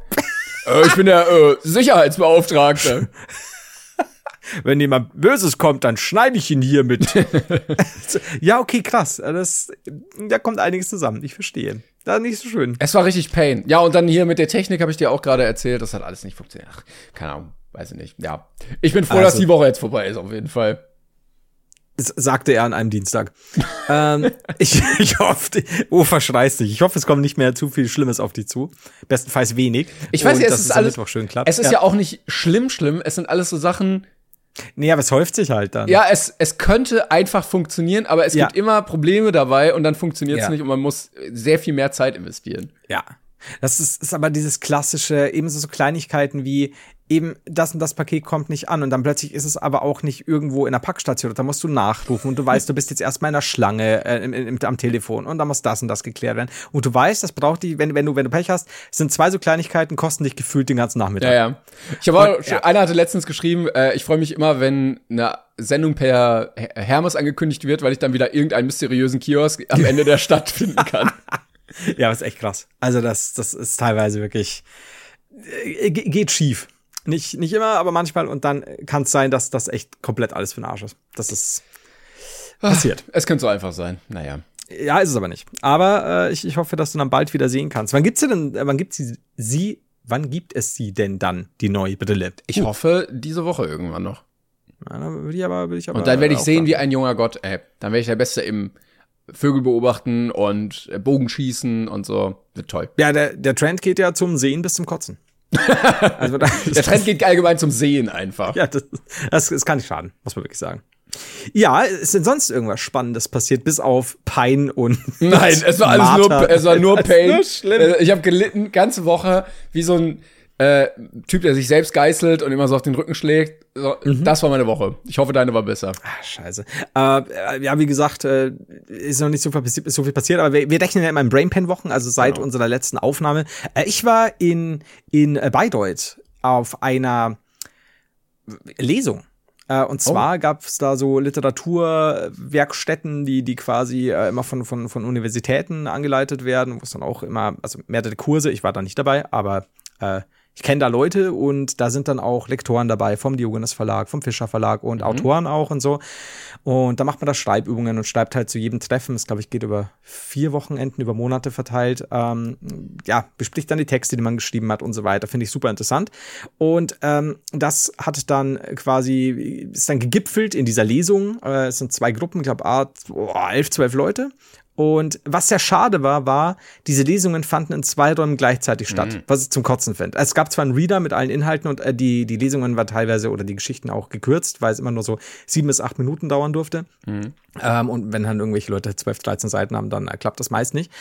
äh, ich bin der äh, Sicherheitsbeauftragte. <laughs> Wenn jemand Böses kommt, dann schneide ich ihn hier mit. <laughs> ja, okay, krass. Das, da kommt einiges zusammen. Ich verstehe. Da nicht so schön. Es war richtig Pain. Ja, und dann hier mit der Technik habe ich dir auch gerade erzählt. Das hat alles nicht funktioniert. Ach, keine Ahnung. Weiß ich nicht. Ja. Ich bin froh, also, dass die Woche jetzt vorbei ist, auf jeden Fall. Das sagte er an einem Dienstag. <laughs> ähm, ich, ich hoffe, oh, verschreißt dich. Ich hoffe, es kommt nicht mehr zu viel Schlimmes auf dich zu. Bestenfalls wenig. Ich weiß ja, es ist alles, schön klappt. es ist ja. ja auch nicht schlimm, schlimm. Es sind alles so Sachen, Nee, aber es häuft sich halt dann. Ja, es, es könnte einfach funktionieren, aber es ja. gibt immer Probleme dabei und dann funktioniert es ja. nicht und man muss sehr viel mehr Zeit investieren. Ja. Das ist, ist aber dieses klassische, ebenso so Kleinigkeiten wie, eben das und das Paket kommt nicht an und dann plötzlich ist es aber auch nicht irgendwo in der Packstation da musst du nachrufen und du weißt, du bist jetzt erstmal in der Schlange äh, im, im, am Telefon und dann muss das und das geklärt werden und du weißt, das braucht die, wenn, wenn du wenn du Pech hast, sind zwei so Kleinigkeiten, kosten dich gefühlt den ganzen Nachmittag. Ja, ja. Ich habe auch, ja. einer hatte letztens geschrieben, äh, ich freue mich immer, wenn eine Sendung per Hermes angekündigt wird, weil ich dann wieder irgendeinen mysteriösen Kiosk am Ende der Stadt finden kann. <laughs> ja, das ist echt krass. Also das das ist teilweise wirklich äh, geht schief. Nicht, nicht immer, aber manchmal. Und dann kann es sein, dass das echt komplett alles für den Arsch ist. Das ist passiert. Ach, es könnte so einfach sein. Naja. Ja, ist es aber nicht. Aber äh, ich, ich hoffe, dass du dann bald wieder sehen kannst. Wann gibt's sie denn, äh, wann gibt sie, sie, wann gibt es sie denn dann, die neue Brille? Ich uh. hoffe, diese Woche irgendwann noch. Ja, dann würde ich aber, würde ich aber. Und dann werde ich sehen, dann. wie ein junger Gott, ey. Dann werde ich der Beste im Vögel beobachten und Bogenschießen und so. Wird toll. Ja, der, der Trend geht ja zum Sehen bis zum Kotzen. Also, <laughs> der Trend geht allgemein zum Sehen einfach. Ja, das, das, das kann nicht schaden, muss man wirklich sagen. Ja, ist denn sonst irgendwas Spannendes passiert, bis auf Pein und. Nein, es war alles nur, es war nur <laughs> Pain. Ich habe gelitten, ganze Woche, wie so ein äh, Typ, der sich selbst geißelt und immer so auf den Rücken schlägt. So, mhm. Das war meine Woche. Ich hoffe, deine war besser. Ah, scheiße. Äh, ja, wie gesagt, äh, ist noch nicht so viel, so viel passiert, aber wir, wir rechnen ja immer in Brainpan-Wochen, also seit genau. unserer letzten Aufnahme. Äh, ich war in, in äh, Bayreuth auf einer Lesung. Äh, und zwar oh. gab es da so Literaturwerkstätten, die, die quasi äh, immer von, von, von Universitäten angeleitet werden, wo es dann auch immer, also mehrere Kurse, ich war da nicht dabei, aber äh, ich kenne da Leute und da sind dann auch Lektoren dabei vom Diogenes Verlag, vom Fischer Verlag und mhm. Autoren auch und so. Und da macht man da Schreibübungen und schreibt halt zu jedem Treffen, das glaube ich geht über vier Wochenenden, über Monate verteilt, ähm, ja, bespricht dann die Texte, die man geschrieben hat und so weiter. Finde ich super interessant. Und ähm, das hat dann quasi, ist dann gegipfelt in dieser Lesung. Äh, es sind zwei Gruppen, ich glaube, elf, zwölf Leute. Und was sehr schade war, war, diese Lesungen fanden in zwei Räumen gleichzeitig statt, mhm. was ich zum Kotzen finde. Es gab zwar einen Reader mit allen Inhalten und äh, die, die Lesungen waren teilweise oder die Geschichten auch gekürzt, weil es immer nur so sieben bis acht Minuten dauern durfte. Mhm. Ähm, und wenn dann irgendwelche Leute zwölf, dreizehn Seiten haben, dann äh, klappt das meist nicht.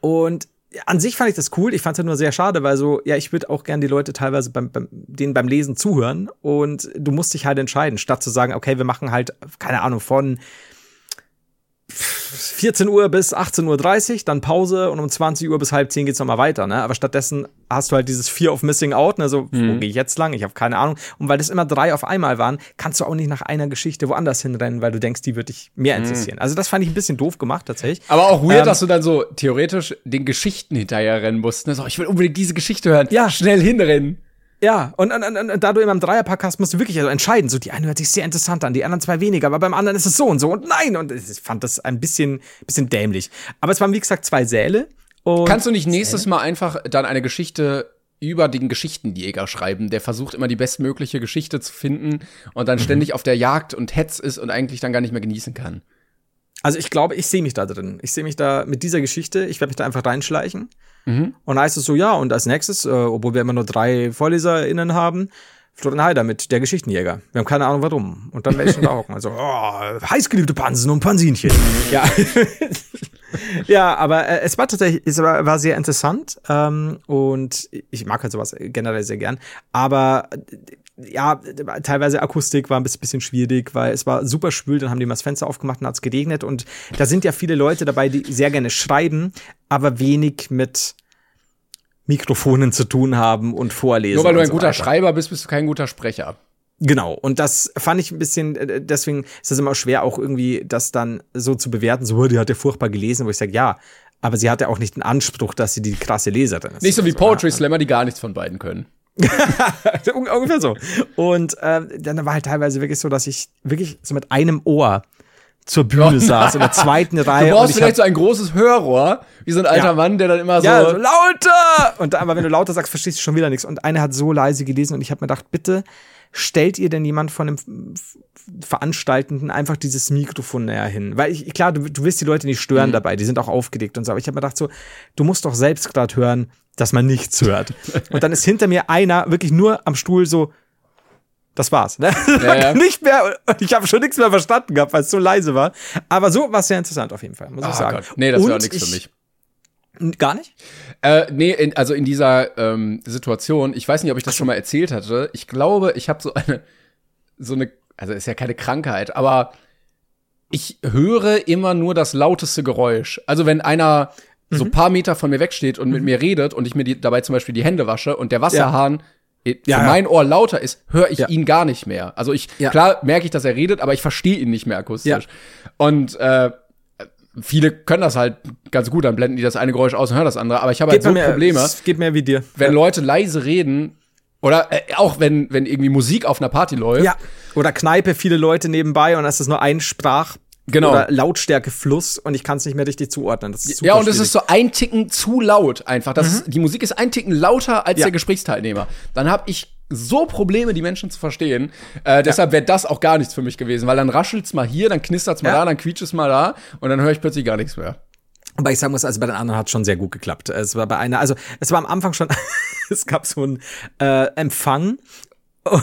Und an sich fand ich das cool. Ich fand es ja nur sehr schade, weil so, ja, ich würde auch gern die Leute teilweise beim, beim, denen beim Lesen zuhören und du musst dich halt entscheiden, statt zu sagen, okay, wir machen halt, keine Ahnung, von 14 Uhr bis 18.30 Uhr, dann Pause und um 20 Uhr bis halb 10 geht's nochmal weiter, ne? Aber stattdessen hast du halt dieses Fear of Missing Out, ne? So, mhm. wo gehe ich jetzt lang? Ich habe keine Ahnung. Und weil das immer drei auf einmal waren, kannst du auch nicht nach einer Geschichte woanders hinrennen, weil du denkst, die wird dich mehr mhm. interessieren. Mhm. Also das fand ich ein bisschen doof gemacht, tatsächlich. Aber auch weird, ähm, dass du dann so theoretisch den Geschichten hinterher rennen musst. Ne? So, ich will unbedingt diese Geschichte hören. Ja. Schnell hinrennen. Ja, und, und, und, und da du immer im Dreierpack hast, musst du wirklich also entscheiden. So, die eine hört sich sehr interessant an, die anderen zwei weniger, aber beim anderen ist es so und so und nein. Und ich fand das ein bisschen, bisschen dämlich. Aber es waren, wie gesagt, zwei Säle. Kannst du nicht nächstes Mal einfach dann eine Geschichte über den Geschichtenjäger schreiben, der versucht immer die bestmögliche Geschichte zu finden und dann mhm. ständig auf der Jagd und Hetz ist und eigentlich dann gar nicht mehr genießen kann? Also ich glaube, ich sehe mich da drin. Ich sehe mich da mit dieser Geschichte, ich werde mich da einfach reinschleichen. Mhm. Und dann heißt es so, ja, und als nächstes, äh, obwohl wir immer nur drei VorleserInnen haben, Florian Heider mit der Geschichtenjäger. Wir haben keine Ahnung warum. Und dann werde ich schon da hocken. Also, oh, heißgeliebte Pansen und Pansinchen. ja. <laughs> ja, aber äh, es war tatsächlich, es war, war sehr interessant. Ähm, und ich mag halt sowas generell sehr gern. Aber äh, ja, teilweise Akustik war ein bisschen schwierig, weil es war super schwül, dann haben die mal das Fenster aufgemacht und hat es geregnet. Und da sind ja viele Leute dabei, die sehr gerne schreiben, aber wenig mit Mikrofonen zu tun haben und vorlesen. Nur weil du ein so guter weiter. Schreiber bist, bist du kein guter Sprecher. Genau, und das fand ich ein bisschen, äh, deswegen ist es immer schwer, auch irgendwie das dann so zu bewerten, so, oh, die hat ja furchtbar gelesen, wo ich sage, ja, aber sie hatte auch nicht den Anspruch, dass sie die krasse Leserin ist. Nicht so wie Poetry Slammer, die gar nichts von beiden können. <laughs> Un- Ungefähr so. Und ähm, dann war halt teilweise wirklich so, dass ich wirklich so mit einem Ohr zur Bühne saß, in der zweiten <laughs> Reihe. Du brauchst ich vielleicht so ein großes Hörrohr, wie so ein alter Ja. Mann, der dann immer so. ja, so lauter! Und da, aber wenn du lauter sagst, verstehst du schon wieder nichts. Und eine hat so leise gelesen und ich habe mir gedacht, bitte stellt ihr denn jemand von dem Veranstaltenden einfach dieses Mikrofon näher hin? Weil ich, klar, du, du willst die Leute nicht Mhm. stören dabei, die sind auch aufgeregt und so. Aber ich habe mir gedacht, so, du musst doch selbst gerade hören, dass man nichts hört. <laughs> und dann ist hinter mir einer wirklich nur am Stuhl so, das war's. Ne? Ja, <laughs> ja. Nicht mehr, ich habe schon nichts mehr verstanden gehabt, weil es so leise war. Aber so war es sehr interessant auf jeden Fall, muss ich Oh sagen. Gott. Nee, das wäre nichts für ich- mich. Gar nicht? Äh, nee, in, also in dieser ähm, Situation, ich weiß nicht, ob ich das schon mal erzählt hatte. Ich glaube, ich habe so eine, so eine, also ist ja keine Krankheit, aber ich höre immer nur das lauteste Geräusch. Also wenn einer so Mhm. ein paar Meter von mir wegsteht und mit mir redet und ich mir die, dabei zum Beispiel die Hände wasche und der Wasserhahn eh, für Ja, ja. mein Ohr lauter ist, höre ich Ja. ihn gar nicht mehr. Also ich, Ja. klar merke ich, dass er redet, aber ich verstehe ihn nicht mehr akustisch. Ja. Und äh, viele können das halt ganz gut, dann blenden die das eine Geräusch aus und hören das andere, aber ich habe halt so mir, Probleme, es geht mir wie dir. wenn Leute leise reden oder äh, auch wenn wenn irgendwie Musik auf einer Party läuft. Ja. Oder Kneipe, viele Leute nebenbei und es ist nur ein Sprach- Genau. oder Lautstärkefluss und ich kann es nicht mehr richtig zuordnen. Ja, und es. Mhm. ist so ein Ticken zu laut einfach. Das ist, die Musik ist ein Ticken lauter als Ja. der Gesprächsteilnehmer. Dann habe ich so Probleme, die Menschen zu verstehen. Äh, deshalb wäre das auch gar nichts für mich gewesen, weil dann raschelt's mal hier, dann knistert's mal Ja. da, dann quietscht's mal da und dann höre ich plötzlich gar nichts mehr. Aber ich sagen muss, also bei den anderen hat schon sehr gut geklappt. Es war bei einer, also es war am Anfang schon, <laughs> es gab so einen äh, Empfang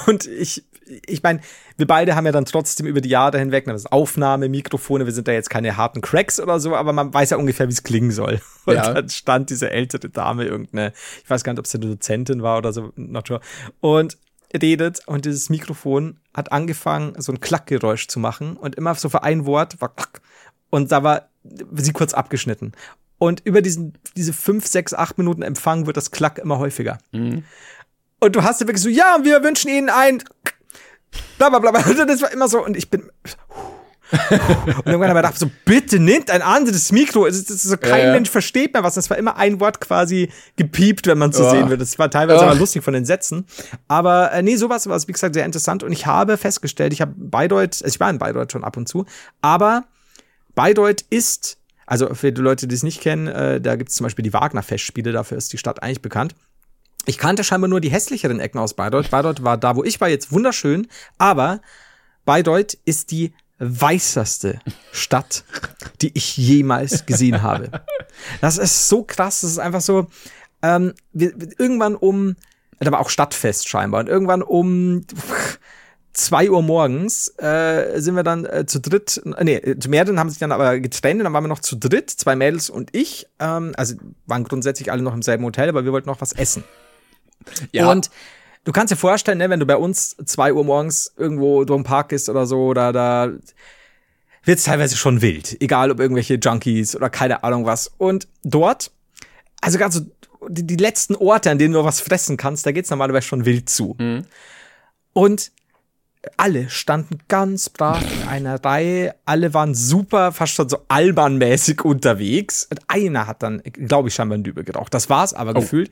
und ich, ich meine, wir beide haben ja dann trotzdem über die Jahre hinweg, das Aufnahme, Mikrofone, wir sind da jetzt keine harten Cracks oder so, aber man weiß ja ungefähr, wie es klingen soll. <laughs> Und Ja. dann stand diese ältere Dame, irgendeine, ich weiß gar nicht, ob sie eine Dozentin war oder so, not sure, und redet und dieses Mikrofon hat angefangen, so ein Klackgeräusch zu machen und immer so für ein Wort war klack. Und da war sie kurz abgeschnitten. Und über diesen, diese fünf, sechs, acht Minuten Empfang wird das Klack immer häufiger. Und du hast ja wirklich so, ja, wir wünschen Ihnen ein bla bla bla. Und das war immer so, und ich bin. Und irgendwann habe ich gedacht, so, bitte nimmt ein anderes Mikro. Es ist, es ist so, kein Ja, ja. Mensch versteht mehr was. Das war immer ein Wort quasi gepiept, wenn man zu Oh. sehen wird. Das war teilweise Oh. aber lustig von den Sätzen. Aber äh, nee, sowas war es, wie gesagt, sehr interessant. Und ich habe festgestellt, ich habe Bayreuth, also ich war in Bayreuth schon ab und zu, aber Bayreuth ist, also für die Leute, die es nicht kennen, äh, da gibt es zum Beispiel die Wagner-Festspiele, dafür ist die Stadt eigentlich bekannt. Ich kannte scheinbar nur die hässlicheren Ecken aus Bayreuth. Bayreuth war da, wo ich war, jetzt wunderschön, aber Bayreuth ist die weißerste Stadt, die ich jemals gesehen habe. Das ist so krass, das ist einfach so, ähm, wir, irgendwann um, da war auch Stadtfest scheinbar, und irgendwann um zwei Uhr morgens äh, sind wir dann äh, zu dritt, äh, nee, zu mehreren haben sich dann aber getrennt, dann waren wir noch zu dritt, zwei Mädels und ich, ähm, also waren grundsätzlich alle noch im selben Hotel, aber wir wollten noch was essen. Ja. Und du kannst dir vorstellen, ne, wenn du bei uns zwei Uhr morgens irgendwo durch den Park ist oder so, da, da wird's teilweise schon wild. Egal ob irgendwelche Junkies oder keine Ahnung was. Und dort, also ganz so, die, die letzten Orte, an denen du was fressen kannst, da geht's normalerweise schon wild zu. Und alle standen ganz brav in einer Reihe, alle waren super, fast schon so albernmäßig <laughs> unterwegs. Und einer hat dann, glaube ich, scheinbar ein Dübel geraucht. Das war's aber gefühlt.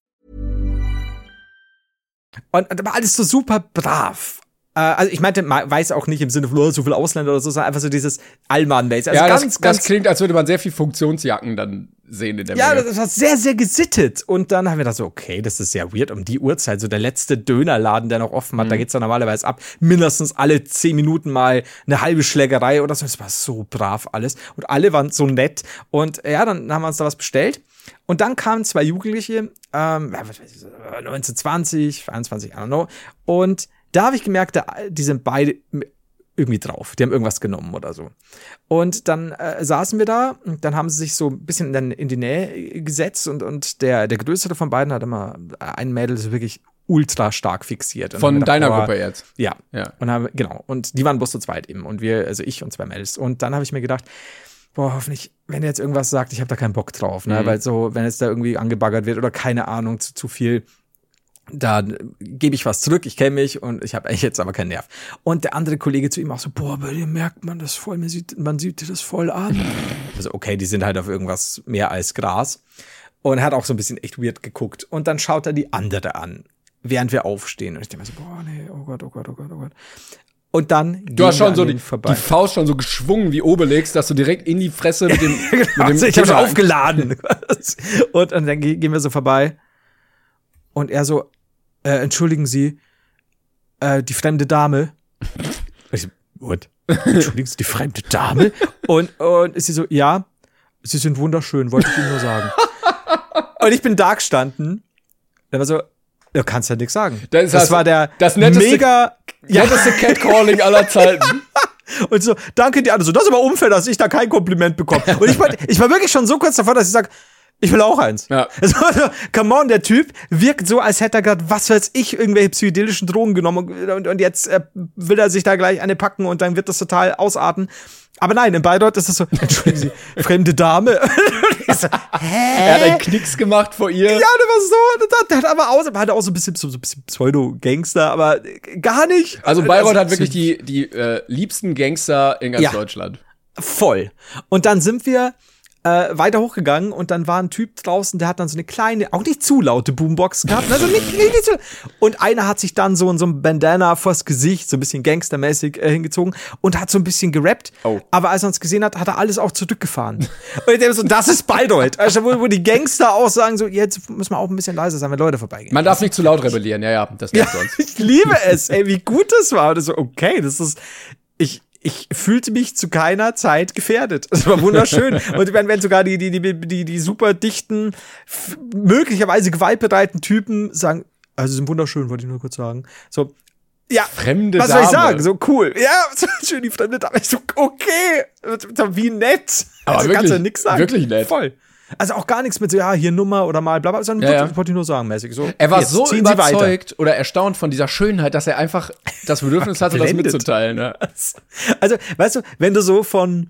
Und das war alles so super brav. Äh, also ich meinte, man weiß auch nicht im Sinne von oh, so viel Ausländer oder so, sondern einfach so dieses Allmann-Base. Also ja, ganz, das, ganz das klingt, als würde man sehr viel Funktionsjacken dann sehen in der Ja, Menge. das war sehr, sehr gesittet. Und dann haben wir da so, okay, das ist sehr weird um die Uhrzeit. So der letzte Dönerladen, der noch offen hat, da geht's dann normalerweise ab. Mindestens alle zehn Minuten mal eine halbe Schlägerei oder so. Das war so brav alles. Und alle waren so nett. Und ja, dann haben wir uns da was bestellt. Und dann kamen zwei Jugendliche, ähm, ja, was weiß ich, 19, 20, 21, I don't know. Und da habe ich gemerkt, da, die sind beide irgendwie drauf. Die haben irgendwas genommen oder so. Und dann äh, saßen wir da und dann haben sie sich so ein bisschen in, in die Nähe gesetzt und, und der, der größere von beiden hat immer ein Mädel so wirklich ultra stark fixiert. Und Von wir deiner gedacht, boah, Gruppe jetzt. Ja. Ja. Und haben, genau. Und die waren bloß zu zweit eben. Und wir, also ich und zwei Mädels. Und dann habe ich mir gedacht, boah, hoffentlich, wenn er jetzt irgendwas sagt, ich habe da keinen Bock drauf, ne? Mhm. Weil so, wenn jetzt da irgendwie angebaggert wird oder keine Ahnung, zu, zu viel, dann gebe ich was zurück, ich kenne mich und ich habe eigentlich jetzt aber keinen Nerv. Und der andere Kollege zu ihm auch so, boah, bei dir merkt man das voll, man sieht, man sieht dir das voll an. <laughs> Also okay, die sind halt auf irgendwas mehr als Gras. Und er hat auch so ein bisschen echt weird geguckt. Und dann schaut er die andere an, während wir aufstehen. Und ich denke mir so, boah, nee, oh Gott, oh Gott, oh Gott, oh Gott. Und dann Du hast schon so die, die Faust schon so geschwungen wie Obelix, dass du direkt in die Fresse mit dem, <laughs> mit dem Also ich habe aufgeladen. <laughs> und, und dann ge- gehen wir so vorbei. Und er so, äh, entschuldigen Sie, äh, die fremde Dame. <laughs> Ich what? Entschuldigen Sie, die fremde Dame? Und, und sie so, ja, Sie sind wunderschön, wollte ich Ihnen nur sagen. und ich bin da gestanden. Der war so, du kannst ja nichts sagen. Das das also war der das netteste- mega, <laughs> ja, Netteste Catcalling aller Zeiten. <laughs> und so, danke dir, also das ist aber unfair, dass ich da kein Kompliment bekomme. Und ich war, ich war wirklich schon so kurz davor, dass ich sage, ich will auch eins. Ja. <laughs> Also, come on, der Typ wirkt so, als hätte er gerade, was weiß ich, irgendwelche psychedelischen Drogen genommen und, und jetzt äh, will er sich da gleich eine packen und dann wird das total ausarten. Aber nein, in Bayreuth ist es so, entschuldigen Sie, fremde Dame. So, Er hat einen Knicks gemacht vor ihr. ja, der war so, der, der hat aber aus, aber hat auch so ein bisschen, so, ein bisschen Pseudo-Gangster, aber gar nicht. Also Bayreuth hat wirklich die, die äh, liebsten Gangster in ganz Ja. Deutschland. voll. Und dann sind wir äh, weiter hochgegangen und dann war ein Typ draußen, der hat dann so eine kleine, auch nicht zu laute Boombox gehabt. Also nicht, nicht, nicht zu, und einer hat sich dann so in so ein Bandana vors Gesicht, so ein bisschen gangstermäßig äh, hingezogen und hat so ein bisschen gerappt. Oh. Aber als er uns gesehen hat, hat er alles auch zurückgefahren. und ich denke so, das ist Bayreuth. Also wo, wo die Gangster auch sagen so, jetzt müssen wir auch ein bisschen leiser sein, wenn Leute vorbeigehen. Man darf nicht zu laut rebellieren, ja, ja, das <laughs> nervt sonst. Ich liebe es, ey, wie gut das war. Und so, okay, das ist, ich, ich fühlte mich zu keiner Zeit gefährdet. Das war wunderschön. <laughs> Und wenn, wenn sogar die, die, die, die, die super dichten, möglicherweise gewaltbereiten Typen sagen, also sind wunderschön, wollte ich nur kurz sagen. So, ja, Fremde was soll ich Dame. sagen? So cool. Ja, so <laughs> schön, die fremde Dame. Ich so, okay, wie nett. Aber also kannst wirklich, du nichts sagen. wirklich nett. Voll. Also auch gar nichts mit so, ja, hier Nummer oder mal, bla, bla, sondern Ja, ja. wollte ich nur sagen, mäßig. So, Er war jetzt so überzeugt oder erstaunt von dieser Schönheit, dass er einfach das Bedürfnis hatte, das mitzuteilen. Ja. <laughs> Also, weißt du, wenn du so von,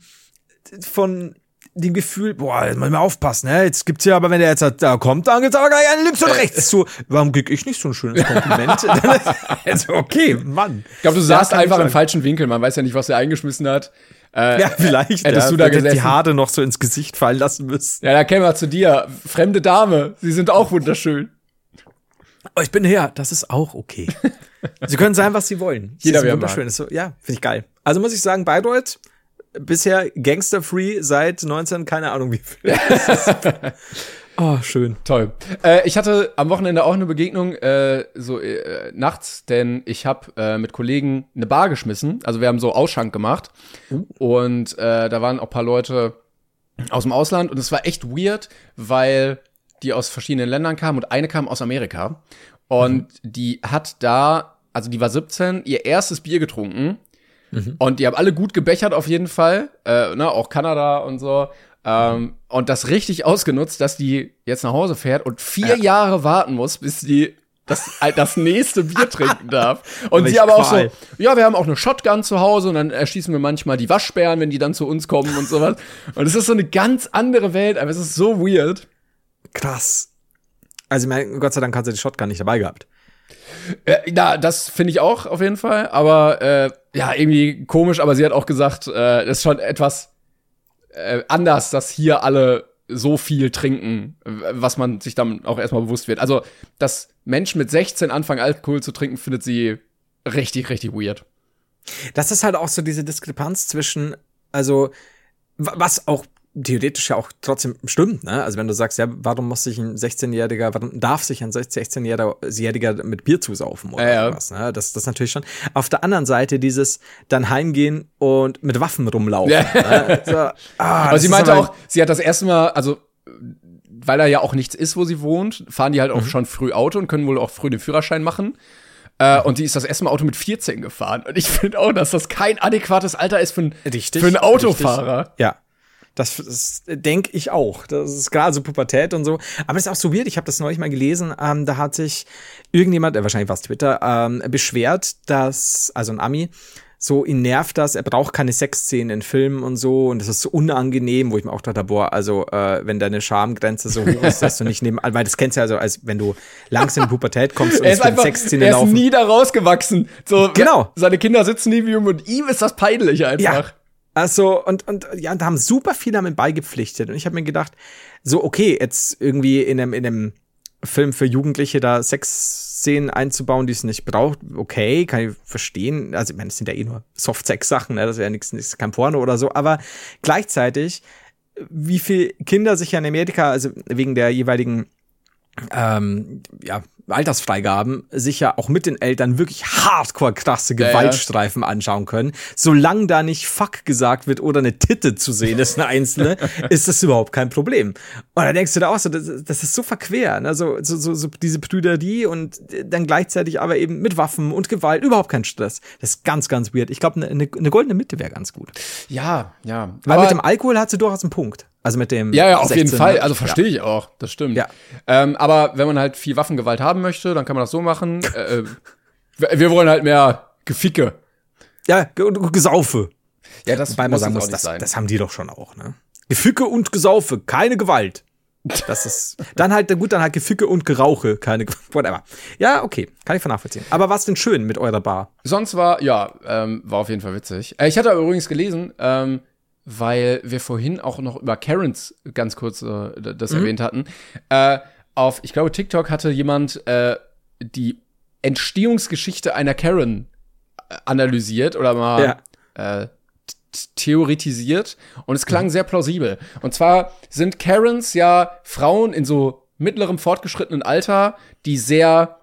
von dem Gefühl, boah, jetzt muss ich mal aufpassen, ne? Jetzt gibt's ja, aber wenn der jetzt da kommt, dann gibt's aber gleich einen links und rechts zu. Warum krieg ich nicht so ein schönes Kompliment? <laughs> <laughs> Also, okay, Mann. Ich glaube, du saßt einfach im falschen Winkel. Man weiß ja nicht, was er eingeschmissen hat. Äh, Ja, vielleicht. Hättest ja, du da gesessen? die Haare noch so ins Gesicht fallen lassen müssen. Ja, da kämen wir zu dir. Fremde Dame, sie sind auch wunderschön. Oh, ich bin her. Das ist auch okay. <laughs> sie können sein, was sie wollen. Sie Jeder, sind wie er wunderschön. Ist so, ja, finde ich geil. Also muss ich sagen, Bayreuth, bisher gangster-free seit 19, keine Ahnung wie viel. <laughs> <laughs> oh, schön. Toll. Äh, ich hatte am Wochenende auch eine Begegnung äh, so äh, nachts, denn ich habe äh, mit Kollegen eine Bar geschmissen. Also wir haben so Ausschank gemacht und äh, da waren auch paar Leute aus dem Ausland und es war echt weird, weil die aus verschiedenen Ländern kamen und eine kam aus Amerika und die hat da, also die war 17, ihr erstes Bier getrunken und die haben alle gut gebechert auf jeden Fall, äh, ne, auch Kanada und so. Ähm, und das richtig ausgenutzt, dass die jetzt nach Hause fährt und vier Jahre warten muss, bis die das, das nächste Bier <laughs> trinken darf. Und sie aber auch so, ja, wir haben auch eine Shotgun zu Hause und dann erschießen wir manchmal die Waschbären, wenn die dann zu uns kommen und sowas. Und es ist so eine ganz andere Welt, aber es ist so weird. Krass. Also, ich meine, Gott sei Dank hat sie die Shotgun nicht dabei gehabt. Äh, ja, das finde ich auch auf jeden Fall. Aber äh, ja, irgendwie komisch, aber sie hat auch gesagt, äh, das ist schon etwas äh, anders, dass hier alle so viel trinken, was man sich dann auch erstmal bewusst wird. Also, dass Menschen mit 16 anfangen, Alkohol zu trinken, findet sie richtig, richtig weird. Das ist halt auch so diese Diskrepanz zwischen, also, was auch theoretisch ja auch trotzdem stimmt, ne? Also wenn du sagst, ja, warum muss sich ein 16-Jähriger, warum darf sich ein 16-Jähriger mit Bier zusaufen oder ja, was, ne? Das, das natürlich schon. Auf der anderen Seite dieses dann heimgehen und mit Waffen rumlaufen. Ja. Ne? So, ah, aber sie meinte auch, sie hat das erste Mal, also weil da ja auch nichts ist, wo sie wohnt, fahren die halt auch mhm. schon früh Auto und können wohl auch früh den Führerschein machen. Äh, und sie ist das erste Mal Auto mit 14 gefahren. Und ich finde auch, dass das kein adäquates Alter ist für, ein, richtig, für einen Autofahrer. Richtig. Ja. Das, das denke ich auch. Das ist gerade so Pubertät und so. Aber es ist auch so weird. Ich habe das neulich mal gelesen. Ähm, da hat sich irgendjemand, äh, wahrscheinlich war es Twitter, ähm, beschwert, dass, also ein Ami, so ihn nervt das, er braucht keine Sexszenen in Filmen und so und das ist so unangenehm, wo ich mir auch dachte, boah, also äh, wenn deine Schamgrenze so hoch ist, dass du nicht neben, weil das kennst du ja so, als wenn du langsam in Pubertät kommst und er ist einfach, Sexszene er ist laufen. nie da rausgewachsen. So, genau. Seine Kinder sitzen neben ihm und ihm ist das peinlich einfach. Ja. Also, und, und ja, da haben super viele damit beigepflichtet. Und ich habe mir gedacht, so, okay, jetzt irgendwie in einem, in einem Film für Jugendliche da Sexszenen einzubauen, die es nicht braucht, okay, kann ich verstehen. Also, ich meine, das sind ja eh nur Soft-Sex-Sachen, ne? das ist ja nichts, nichts, kein Porno oder so, aber gleichzeitig, wie viel Kinder sich ja in Amerika, also wegen der jeweiligen ähm, ja, Altersfreigaben sich ja auch mit den Eltern wirklich hardcore krasse Gewaltstreifen ja, ja. anschauen können. Solange da nicht Fuck gesagt wird oder eine Titte zu sehen ist, eine einzelne, <laughs> ist das überhaupt kein Problem. Und da denkst du da auch so, das, das ist so verquer, ne? so, so, so, so diese Brüderie und dann gleichzeitig aber eben mit Waffen und Gewalt, überhaupt kein Stress. Das ist ganz, ganz weird. Ich glaube, eine, eine, eine goldene Mitte wäre ganz gut. Ja, ja. Weil aber mit dem Alkohol hat sie durchaus einen Punkt. Also mit dem. Ja, ja, auf 16, jeden Fall. Also verstehe ja. ich auch. Das stimmt. Ja. Ähm, aber wenn man halt viel Waffengewalt haben möchte, dann kann man das so machen. äh, äh wir wollen halt mehr Geficke. Ja, Gesaufe. Ja, das Wobei man sagen muss, das, das haben die doch schon auch, ne? Geficke und Gesaufe, keine Gewalt. Das ist dann halt gut, dann halt Geficke und Gerauche, keine whatever. Ja, okay, kann ich vernachvollziehen. Aber was denn schön mit eurer Bar? Sonst war ja, ähm, war auf jeden Fall witzig. Äh, ich hatte übrigens gelesen, ähm, weil wir vorhin auch noch über Karens ganz kurz äh, das mhm. erwähnt hatten. Äh, auf, ich glaube, TikTok hatte jemand äh, die Entstehungsgeschichte einer Karen äh, analysiert oder mal ja. äh, theoretisiert und es klang mhm. sehr plausibel. Und zwar sind Karens ja Frauen in so mittlerem fortgeschrittenen Alter, die sehr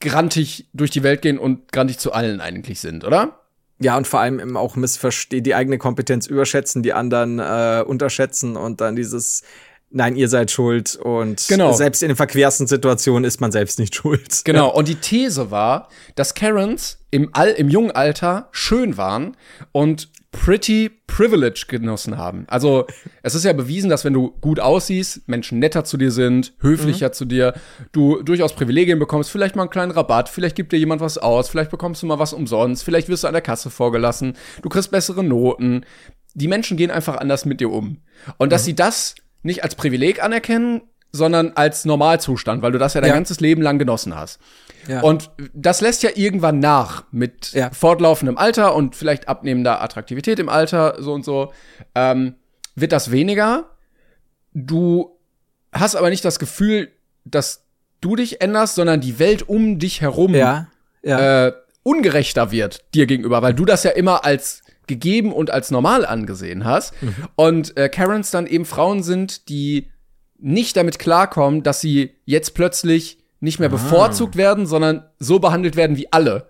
grantig durch die Welt gehen und grantig zu allen eigentlich sind, oder? Ja, und vor allem eben auch missverstehen, die eigene Kompetenz überschätzen, die anderen äh, unterschätzen und dann dieses Nein, ihr seid schuld und genau. selbst in den verquersten Situationen ist man selbst nicht <laughs> schuld. Genau, und die These war, dass Karens im, All, im jungen Alter schön waren und pretty privilege genossen haben. Also es ist ja bewiesen, dass wenn du gut aussiehst, Menschen netter zu dir sind, höflicher mhm. zu dir, du durchaus Privilegien bekommst, vielleicht mal einen kleinen Rabatt, vielleicht gibt dir jemand was aus, vielleicht bekommst du mal was umsonst, vielleicht wirst du an der Kasse vorgelassen, du kriegst bessere Noten. Die Menschen gehen einfach anders mit dir um. Und dass mhm. sie das nicht als Privileg anerkennen, sondern als Normalzustand, weil du das ja dein ja. ganzes Leben lang genossen hast. Ja. Und das lässt ja irgendwann nach mit ja. fortlaufendem Alter und vielleicht abnehmender Attraktivität im Alter, so und so, ähm, wird das weniger. Du hast aber nicht das Gefühl, dass du dich änderst, sondern die Welt um dich herum ja. Äh, ungerechter wird dir gegenüber, weil du das ja immer als gegeben und als normal angesehen hast. Mhm. Und äh, Karens dann eben Frauen sind, die nicht damit klarkommen, dass sie jetzt plötzlich nicht mehr ah. bevorzugt werden, sondern so behandelt werden wie alle.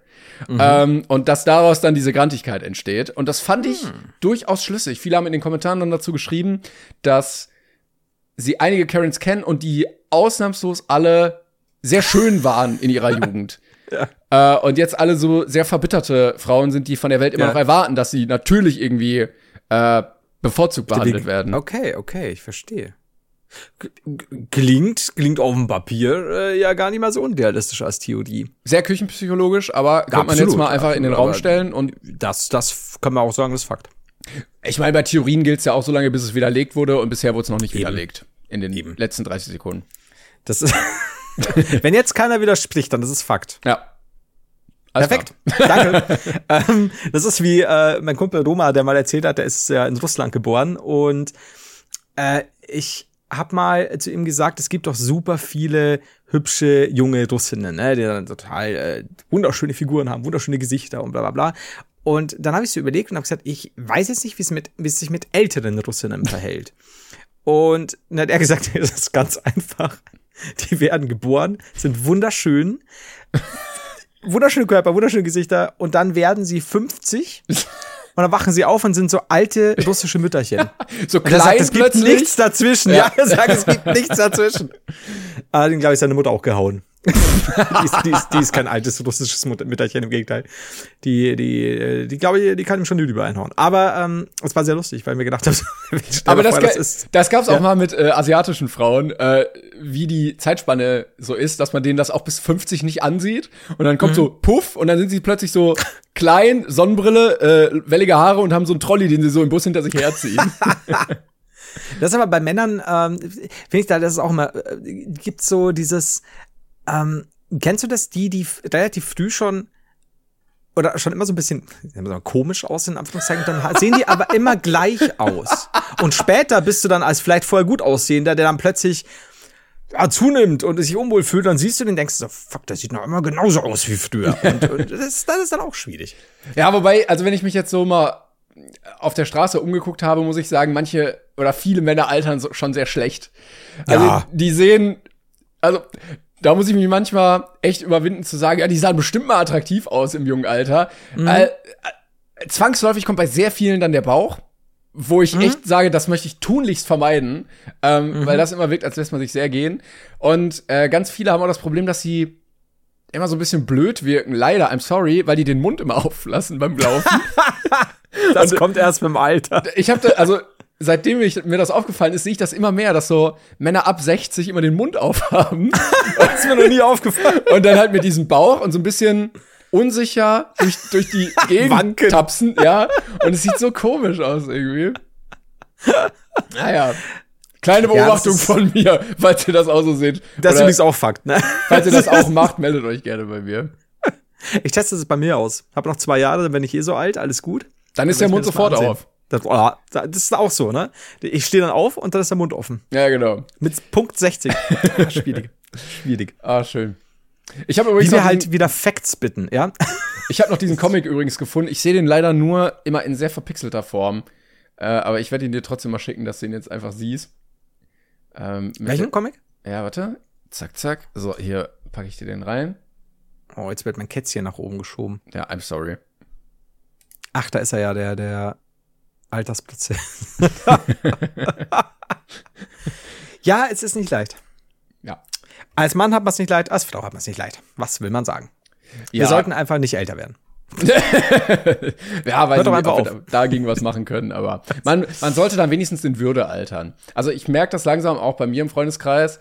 Mhm. Ähm, und dass daraus dann diese Grantigkeit entsteht. Und das fand ich mhm. durchaus schlüssig. Viele haben in den Kommentaren dann dazu geschrieben, dass sie einige Karens kennen und die ausnahmslos alle sehr schön waren in ihrer <laughs> Jugend. Ja. Äh, und jetzt alle so sehr verbitterte Frauen sind, die von der Welt immer ja. noch erwarten, dass sie natürlich irgendwie äh, bevorzugt behandelt werden. Okay, okay, ich verstehe. Klingt, klingt auf dem Papier äh, ja gar nicht mal so unrealistisch als Theorie. Sehr küchenpsychologisch, aber kann man jetzt mal einfach in den Raum stellen und. Das, das kann man auch sagen, das ist Fakt. Ich meine, bei Theorien gilt es ja auch so lange, bis es widerlegt wurde und bisher wurde es noch nicht Eben. widerlegt. In den Eben. letzten 30 Sekunden. Das ist. <laughs> Wenn jetzt keiner widerspricht, dann ist es Fakt. Ja. Alles Perfekt. Danke. <laughs> ähm, das ist wie äh, mein Kumpel Roma, der mal erzählt hat, der ist ja in Russland geboren und äh, ich hab mal zu ihm gesagt, es gibt doch super viele hübsche junge Russinnen, ne, die dann total äh, wunderschöne Figuren haben, wunderschöne Gesichter und bla bla bla. Und dann habe ich so überlegt und habe gesagt, ich weiß jetzt nicht, wie es mit, wie es sich mit älteren Russinnen verhält. Und dann hat er gesagt, <laughs> das ist ganz einfach. Die werden geboren, sind wunderschön, wunderschöne Körper, wunderschöne Gesichter und dann werden sie 50 <laughs> und dann wachen sie auf und sind so alte <laughs> russische Mütterchen. So klein sagt, es gibt plötzlich. nichts dazwischen. Ja, er sagt, es gibt nichts dazwischen. <laughs> Allerdings, glaube ich, seine Mutter auch gehauen. <laughs> die, ist, die, ist, die ist kein altes russisches Mütterchen, im Gegenteil. Die, die, äh, die glaube ich, die kann ihm schon die Lübe einhauen. Aber ähm, es war sehr lustig, weil ich mir gedacht habe, <laughs> Aber das, vor, das, ist. das gab's auch Ja. mal mit äh, asiatischen Frauen, äh, wie die Zeitspanne so ist, dass man denen das auch bis 50 nicht ansieht. Und dann Mhm. kommt so Puff und dann sind sie plötzlich so <laughs> klein, Sonnenbrille, äh, wellige Haare und haben so einen Trolley, den sie so im Bus hinter sich herziehen. Das ist aber bei Männern, ähm, finde ich da, das ist auch immer, äh, gibt so dieses, ähm, kennst du das, die, die relativ früh schon oder schon immer so ein bisschen mal, komisch aussehen, in Anführungszeichen, dann sehen die aber immer gleich aus. Und später bist du dann als vielleicht vorher gut aussehender, der dann plötzlich ja, zunimmt und sich unwohl fühlt, dann siehst du den und denkst so, fuck, der sieht noch immer genauso aus wie früher. Und, und das, das ist dann auch schwierig. ja, wobei, also wenn ich mich jetzt so mal auf der Straße umgeguckt habe, muss ich sagen, manche oder viele Männer altern so, schon sehr schlecht. Also Ja. die sehen, also da muss ich mich manchmal echt überwinden zu sagen, ja, die sahen bestimmt mal attraktiv aus im jungen Alter. Äh, äh, zwangsläufig kommt bei sehr vielen dann der Bauch, wo ich echt sage, das möchte ich tunlichst vermeiden, ähm, weil das immer wirkt, als lässt man sich sehr gehen. Und äh, ganz viele haben auch das Problem, dass sie immer so ein bisschen blöd wirken. Leider, I'm sorry, weil die den Mund immer <laughs> auflassen beim Laufen. <laughs> Das kommt erst mit dem Alter. ich habe da, also seitdem ich, mir das aufgefallen ist, sehe ich das immer mehr, dass so Männer ab 60 immer den Mund aufhaben <laughs> Das ist mir noch nie <laughs> aufgefallen. und dann halt mit diesem Bauch und so ein bisschen unsicher durch, durch die <laughs> Gegend Wanken. tapsen, ja. Und es sieht so komisch aus irgendwie. Naja. Kleine Ja, das Beobachtung ist- von mir, falls ihr das auch so seht. Das ist übrigens auch Fakt, ne? falls ihr das auch macht, meldet euch gerne bei mir. Ich teste es bei mir aus. Hab noch zwei Jahre, dann bin ich eh so alt, alles gut. Dann ist Dann der Mund sofort auf. Das, oh, das ist auch so, ne? Ich stehe dann auf und dann ist der Mund offen. Ja, genau. Mit Punkt 60. <laughs> Ah, Schwierig. Schwierig. Ah, schön. Ich habe Wie übrigens wir noch halt wieder Facts bitten, ja? ich habe noch diesen Comic übrigens gefunden. Ich sehe den leider nur immer in sehr verpixelter Form. Äh, aber ich werde ihn dir trotzdem mal schicken, dass du ihn jetzt einfach siehst. Ähm, Welchen Comic? Ja, warte. Zack, zack. So, hier packe ich dir den rein. Oh, jetzt wird mein Kätzchen nach oben geschoben. Ja, I'm sorry. Ach, da ist er ja, der, der Altersplatz. <laughs> ja, es ist nicht leicht. Ja. Als Mann hat man es nicht leid, als Frau hat man es nicht leid. Was will man sagen? Wir Ja. sollten einfach nicht älter werden. <laughs> ja, weil wir wir da- dagegen was machen können, aber man, man sollte dann wenigstens in Würde altern. Also ich merke das langsam auch bei mir im Freundeskreis,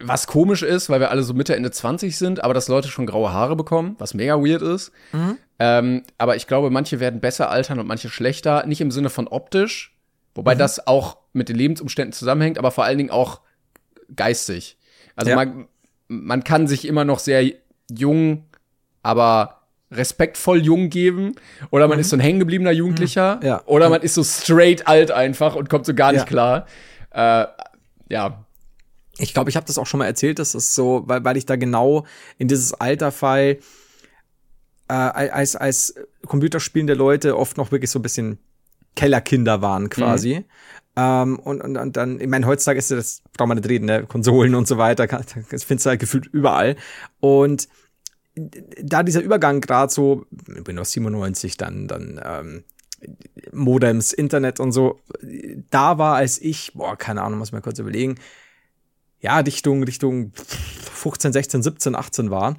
was komisch ist, weil wir alle so Mitte, Ende 20 sind, aber dass Leute schon graue Haare bekommen, was mega weird ist. Ähm, aber ich glaube, manche werden besser altern und manche schlechter, nicht im Sinne von optisch, wobei das auch mit den Lebensumständen zusammenhängt, aber vor allen Dingen auch geistig. Also Ja. man, man kann sich immer noch sehr jung, aber respektvoll jung geben. Oder man ist so ein hängengebliebener Jugendlicher. Mhm. Ja. Oder man ist so straight alt einfach und kommt so gar nicht Ja. klar. Äh, ja. Ich glaube, ich habe das auch schon mal erzählt, das ist so, weil, weil ich da genau in dieses Alter fall, äh, als, als computerspielende Leute oft noch wirklich so ein bisschen Kellerkinder waren quasi. Ähm, und, und, und dann, ich meine, heutzutage ist ja das, braucht man nicht reden, ne? Konsolen und so weiter, das findest du halt gefühlt überall. Und da dieser Übergang gerade so, Windows 97, dann, dann ähm, Modems, Internet und so, da war, als ich, boah, keine Ahnung, muss ich mal kurz überlegen, ja, Richtung, Richtung 15, 16, 17, 18 war.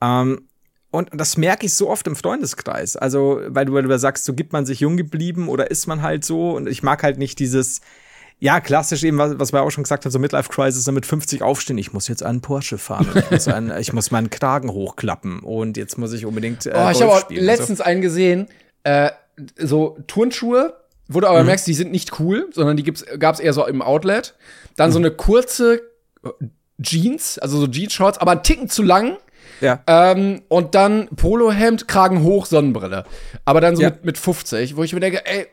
Ähm, und das merke ich so oft im Freundeskreis. Also, weil du, weil du sagst, so gibt man sich jung geblieben oder ist man halt so. Und ich mag halt nicht dieses, ja, klassisch eben, was, was wir auch schon gesagt haben, so Midlife Crisis, dann mit 50 aufstehen. Ich muss jetzt einen Porsche fahren. Ich, muss einen, <laughs> ich muss meinen Kragen hochklappen. Und jetzt muss ich unbedingt. Äh, Oh, ich habe auch spielen. letztens einen gesehen, äh, so Turnschuhe, wo du Mhm. aber merkst, die sind nicht cool, sondern die gibt's, gab's eher so im Outlet. Dann so Mhm. eine kurze Jeans, also so Jeans-Shorts, aber einen Ticken zu lang. Ja. Ähm, und dann Polohemd, Kragen hoch, Sonnenbrille. Aber dann so Ja. mit, mit 50, wo ich mir denke, ey,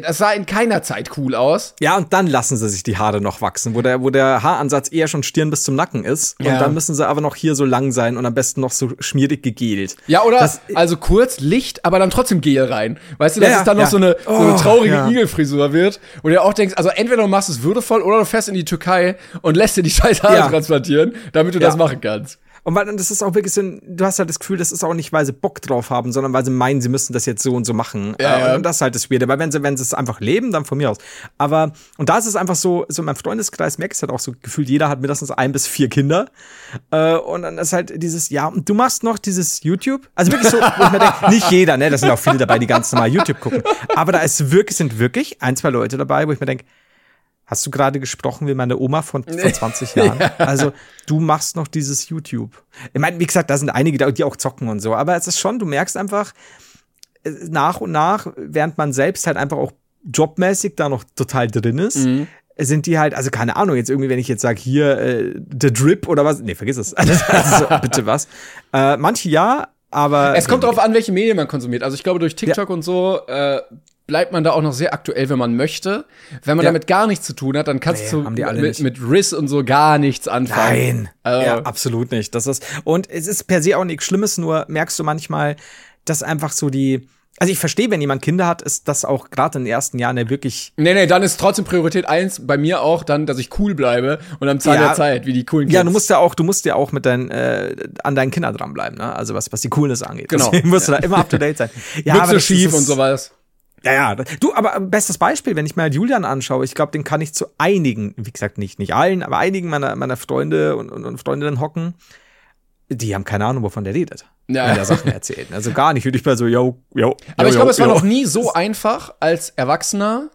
das sah in keiner Zeit cool aus. Ja, und dann lassen sie sich die Haare noch wachsen, wo der, wo der Haaransatz eher schon Stirn bis zum Nacken ist. Ja. Und dann müssen sie aber noch hier so lang sein und am besten noch so schmierig gegelt. Ja, oder Das- also kurz Licht, aber dann trotzdem Gel rein. Weißt du, dass Ja, es dann ja, noch so eine, so eine Oh, traurige ja. Igelfrisur wird, wo du auch denkst, also entweder du machst es würdevoll oder du fährst in die Türkei und lässt dir die scheiß Haare Ja. transplantieren, damit du das machen kannst. Und weil, und das ist auch wirklich so, ein- du hast halt das Gefühl, das ist auch nicht, weil sie Bock drauf haben, sondern weil sie meinen, sie müssen das jetzt so und so machen. Ja, Äh, ja. Und das ist halt das Weirde. Weil wenn sie, wenn sie es einfach leben, dann von mir aus. Aber, und da ist es einfach so, so in meinem Freundeskreis merkst du halt auch so gefühlt, jeder hat mindestens ein bis vier Kinder. Äh, und dann ist halt dieses, ja, und du machst noch dieses YouTube. Also wirklich so, wo ich mir denke, nicht jeder, ne, da sind auch viele dabei, die ganz normal YouTube gucken. Aber da ist wirklich, sind wirklich ein, zwei Leute dabei, wo ich mir denke, Hast du gerade gesprochen wie meine Oma von, von 20 Jahren? <laughs> Also, du machst noch dieses YouTube. Ich meine, wie gesagt, da sind einige, die auch zocken und so. Aber es ist schon, du merkst einfach äh, nach und nach, während man selbst halt einfach auch jobmäßig da noch total drin ist, Mhm. sind die halt, also keine Ahnung, jetzt irgendwie, wenn ich jetzt sage, hier, äh, The Drip oder was, nee, vergiss es. <laughs> Also, bitte was. Äh, manche ja, aber. Es kommt darauf an, welche Medien man konsumiert. Also ich glaube, durch TikTok und so äh, bleibt man da auch noch sehr aktuell, wenn man möchte. Wenn man Ja. damit gar nichts zu tun hat, dann kannst Nee, du mit, mit Riss und so gar nichts anfangen. Nein. Also, Ja, absolut nicht. Das ist, und es ist per se auch nichts Schlimmes, nur merkst du manchmal, dass einfach so die, also ich verstehe, wenn jemand Kinder hat, ist das auch gerade in den ersten Jahren ja wirklich, Nee, nee, dann ist trotzdem Priorität eins bei mir auch dann, dass ich cool bleibe und am Zahn Ja. der Zeit, wie die coolen Kids. ja, du musst ja auch, du musst ja auch mit deinen, äh, an deinen Kindern dranbleiben, ne? Also was, was die Coolness angeht. Genau. Deswegen musst du da immer up to date sein. <laughs> Ja, Mütze das schief ist- und sowas. Ja, ja. Du, aber bestes Beispiel, wenn ich mir halt Julian anschaue, ich glaube, den kann ich zu einigen, wie gesagt, nicht, nicht allen, aber einigen meiner, meiner Freunde und, und, und Freundinnen hocken, die haben keine Ahnung, wovon der redet. Ja. Wenn der Sachen erzählt. Also gar nicht. Würde ich bei so, yo, yo. Aber yo, ich yo, glaube, es war noch nie so einfach als Erwachsener